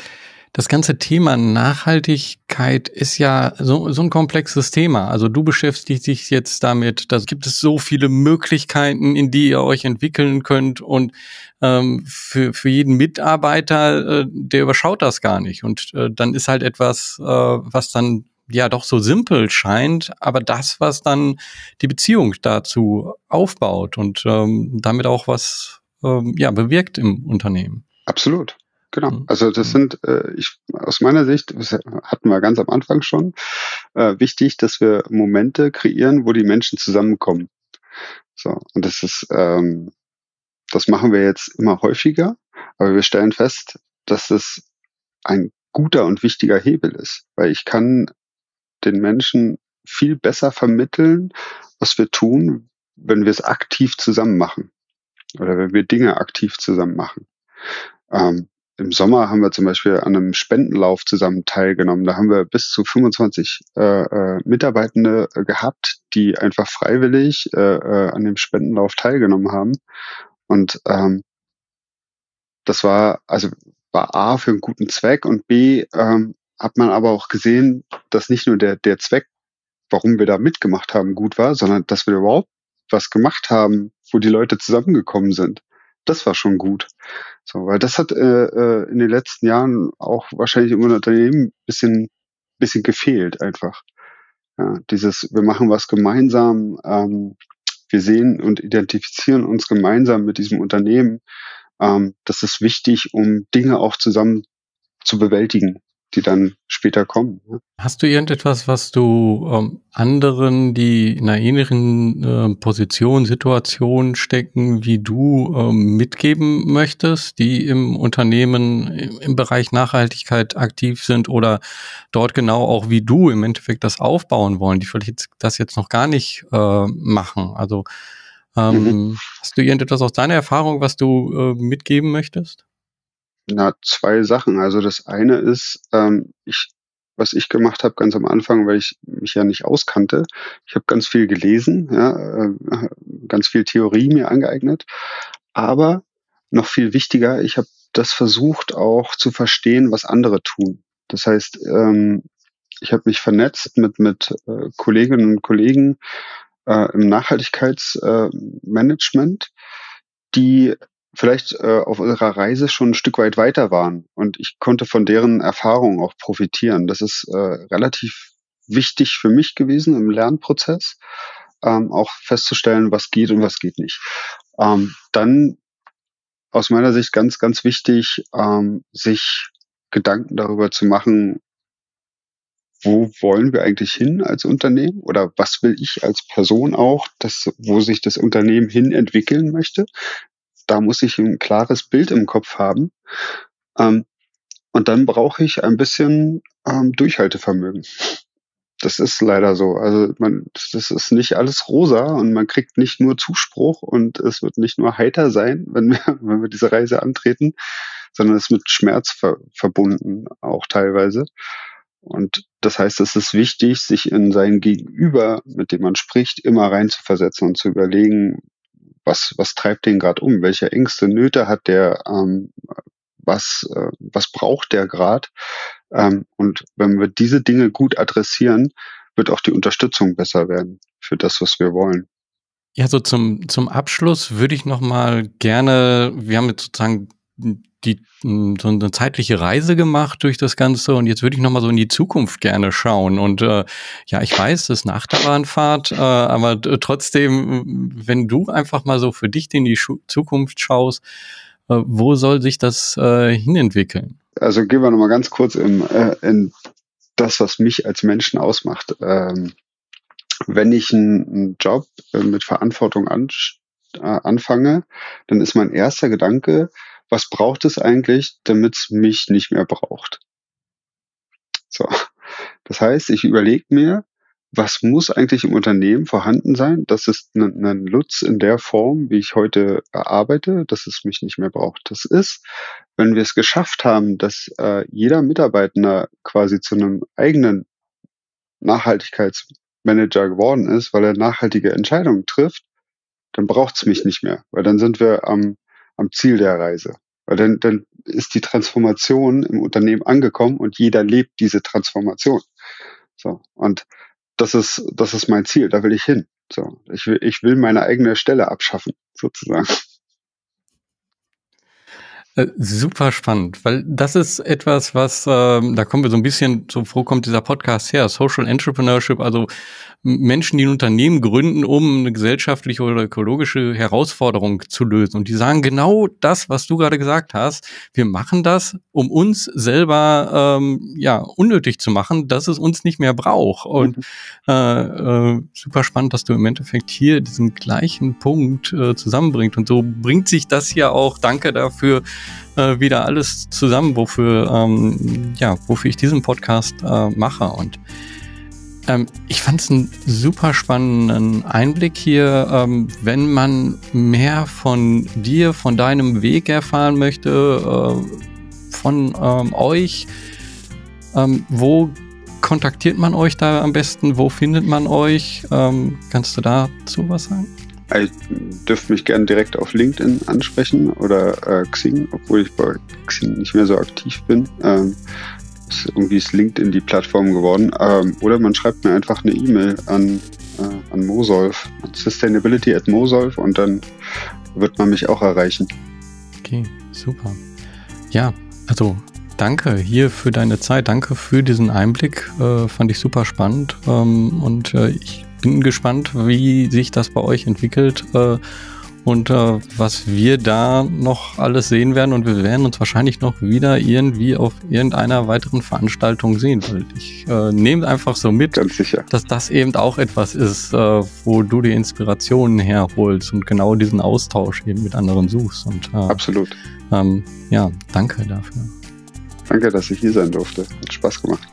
das ganze Thema Nachhaltigkeit ist ja so, so ein komplexes Thema. Also du beschäftigst dich jetzt damit, da gibt es so viele Möglichkeiten, in die ihr euch entwickeln könnt und ähm, für, für jeden Mitarbeiter, äh, der überschaut das gar nicht. Und äh, dann ist halt etwas, äh, was dann ja doch so simpel scheint, aber das, was dann die Beziehung dazu aufbaut und ähm, damit auch was ähm, ja bewirkt im Unternehmen. Absolut. Genau. Mhm. Also das sind, äh, ich aus meiner Sicht, das hatten wir ganz am Anfang schon, äh, wichtig, dass wir Momente kreieren, wo die Menschen zusammenkommen. So, und das ist, ähm, das machen wir jetzt immer häufiger, aber wir stellen fest, dass es ein guter und wichtiger Hebel ist, weil ich kann den Menschen viel besser vermitteln, was wir tun, wenn wir es aktiv zusammen machen oder wenn wir Dinge aktiv zusammen machen. Ähm, Im Sommer haben wir zum Beispiel an einem Spendenlauf zusammen teilgenommen. Da haben wir bis zu 25 äh, äh, Mitarbeitende äh, gehabt, die einfach freiwillig äh, äh, an dem Spendenlauf teilgenommen haben. Und ähm, das war also war A für einen guten Zweck und B ähm, hat man aber auch gesehen, dass nicht nur der, der Zweck, warum wir da mitgemacht haben, gut war, sondern dass wir überhaupt was gemacht haben, wo die Leute zusammengekommen sind. Das war schon gut. So, weil das hat äh, äh, in den letzten Jahren auch wahrscheinlich im Unternehmen ein bisschen, bisschen gefehlt einfach. Ja, dieses, wir machen was gemeinsam, ähm, wir sehen und identifizieren uns gemeinsam mit diesem Unternehmen. Ähm, das ist wichtig, um Dinge auch zusammen zu bewältigen die dann später kommen. Hast du irgendetwas, was du ähm, anderen, die in einer ähnlichen äh, Position, Situation stecken, wie du ähm, mitgeben möchtest, die im Unternehmen im, im, Bereich Nachhaltigkeit aktiv sind oder dort genau auch wie du im Endeffekt das aufbauen wollen, die vielleicht das jetzt noch gar nicht äh, machen? Also ähm, mhm. hast du irgendetwas aus deiner Erfahrung, was du äh, mitgeben möchtest? Na, zwei Sachen. Also das eine ist, ähm, ich, was ich gemacht habe ganz am Anfang, weil ich mich ja nicht auskannte. Ich habe ganz viel gelesen, ja, äh, ganz viel Theorie mir angeeignet. Aber noch viel wichtiger, ich habe das versucht auch zu verstehen, was andere tun. Das heißt, ähm, ich habe mich vernetzt mit, mit äh, Kolleginnen und Kollegen äh, im Nachhaltigkeitsmanagement, äh, die vielleicht äh, auf ihrer Reise schon ein Stück weit weiter waren. Und ich konnte von deren Erfahrungen auch profitieren. Das ist äh, relativ wichtig für mich gewesen im Lernprozess, ähm, auch festzustellen, was geht und was geht nicht. Ähm, dann aus meiner Sicht ganz, ganz wichtig, ähm, sich Gedanken darüber zu machen, wo wollen wir eigentlich hin als Unternehmen oder was will ich als Person auch, dass, wo sich das Unternehmen hin entwickeln möchte. Da muss ich ein klares Bild im Kopf haben. Ähm, und dann brauche ich ein bisschen ähm, Durchhaltevermögen. Das ist leider so. Also man, das ist nicht alles rosa und man kriegt nicht nur Zuspruch und es wird nicht nur heiter sein, wenn wir, wenn wir diese Reise antreten, sondern es ist mit Schmerz ver verbunden, auch teilweise. Und das heißt, es ist wichtig, sich in sein Gegenüber, mit dem man spricht, immer reinzuversetzen und zu überlegen, was, was treibt den gerade um? Welche Ängste, Nöte hat der? Ähm, was, äh, was braucht der gerade? Ähm, und wenn wir diese Dinge gut adressieren, wird auch die Unterstützung besser werden für das, was wir wollen. Ja, so zum, zum Abschluss würde ich noch mal gerne, wir haben jetzt sozusagen die, so eine zeitliche Reise gemacht durch das Ganze und jetzt würde ich nochmal so in die Zukunft gerne schauen. Und äh, ja, ich weiß, das ist eine Achterbahnfahrt, äh, aber trotzdem, wenn du einfach mal so für dich in die Schu Zukunft schaust, äh, wo soll sich das äh, hinentwickeln? Also gehen wir nochmal ganz kurz im, äh, in das, was mich als Menschen ausmacht. Ähm, wenn ich einen, einen Job äh, mit Verantwortung an, äh, anfange, dann ist mein erster Gedanke, was braucht es eigentlich, damit es mich nicht mehr braucht? So. Das heißt, ich überlege mir, was muss eigentlich im Unternehmen vorhanden sein, dass es einen, Lutz in der Form, wie ich heute arbeite, dass es mich nicht mehr braucht. Das ist, wenn wir es geschafft haben, dass äh, jeder Mitarbeiter quasi zu einem eigenen Nachhaltigkeitsmanager geworden ist, weil er nachhaltige Entscheidungen trifft, dann braucht es mich nicht mehr, weil dann sind wir am am Ziel der Reise. Weil dann, dann ist die Transformation im Unternehmen angekommen und jeder lebt diese Transformation. So. Und das ist, das ist mein Ziel. Da will ich hin. So. Ich will, ich will meine eigene Stelle abschaffen, sozusagen. Äh, super spannend, weil das ist etwas, was, ähm, da kommen wir so ein bisschen, so wo kommt dieser Podcast her, Social Entrepreneurship, also Menschen, die ein Unternehmen gründen, um eine gesellschaftliche oder ökologische Herausforderung zu lösen. Und die sagen genau das, was du gerade gesagt hast. Wir machen das, um uns selber ähm, ja unnötig zu machen, dass es uns nicht mehr braucht. Und mhm. äh, äh, super spannend, dass du im Endeffekt hier diesen gleichen Punkt äh, zusammenbringt. Und so bringt sich das hier auch, danke dafür, äh, wieder alles zusammen, wofür ähm, ja, wofür ich diesen Podcast äh, mache. Und ähm, ich fand es einen super spannenden Einblick hier. Ähm, wenn man mehr von dir, von deinem Weg erfahren möchte, äh, von ähm, euch, ähm, wo kontaktiert man euch da am besten? Wo findet man euch? Ähm, kannst du dazu was sagen? Ich dürfte mich gerne direkt auf LinkedIn ansprechen oder äh, Xing, obwohl ich bei Xing nicht mehr so aktiv bin. Ähm, ist, irgendwie ist LinkedIn die Plattform geworden. Ähm, oder man schreibt mir einfach eine E-Mail an, äh, an Mosolf, sustainability at Mosolf und dann wird man mich auch erreichen. Okay, super. Ja, also danke hier für deine Zeit, danke für diesen Einblick, äh, fand ich super spannend ähm, und äh, ich bin gespannt, wie sich das bei euch entwickelt. Äh, und äh, was wir da noch alles sehen werden. Und wir werden uns wahrscheinlich noch wieder irgendwie auf irgendeiner weiteren Veranstaltung sehen. Weil ich äh, nehme einfach so mit, dass das eben auch etwas ist, äh, wo du die Inspirationen herholst und genau diesen Austausch eben mit anderen suchst. Und, äh, Absolut. Ähm, ja, danke dafür. Danke, dass ich hier sein durfte. Hat Spaß gemacht.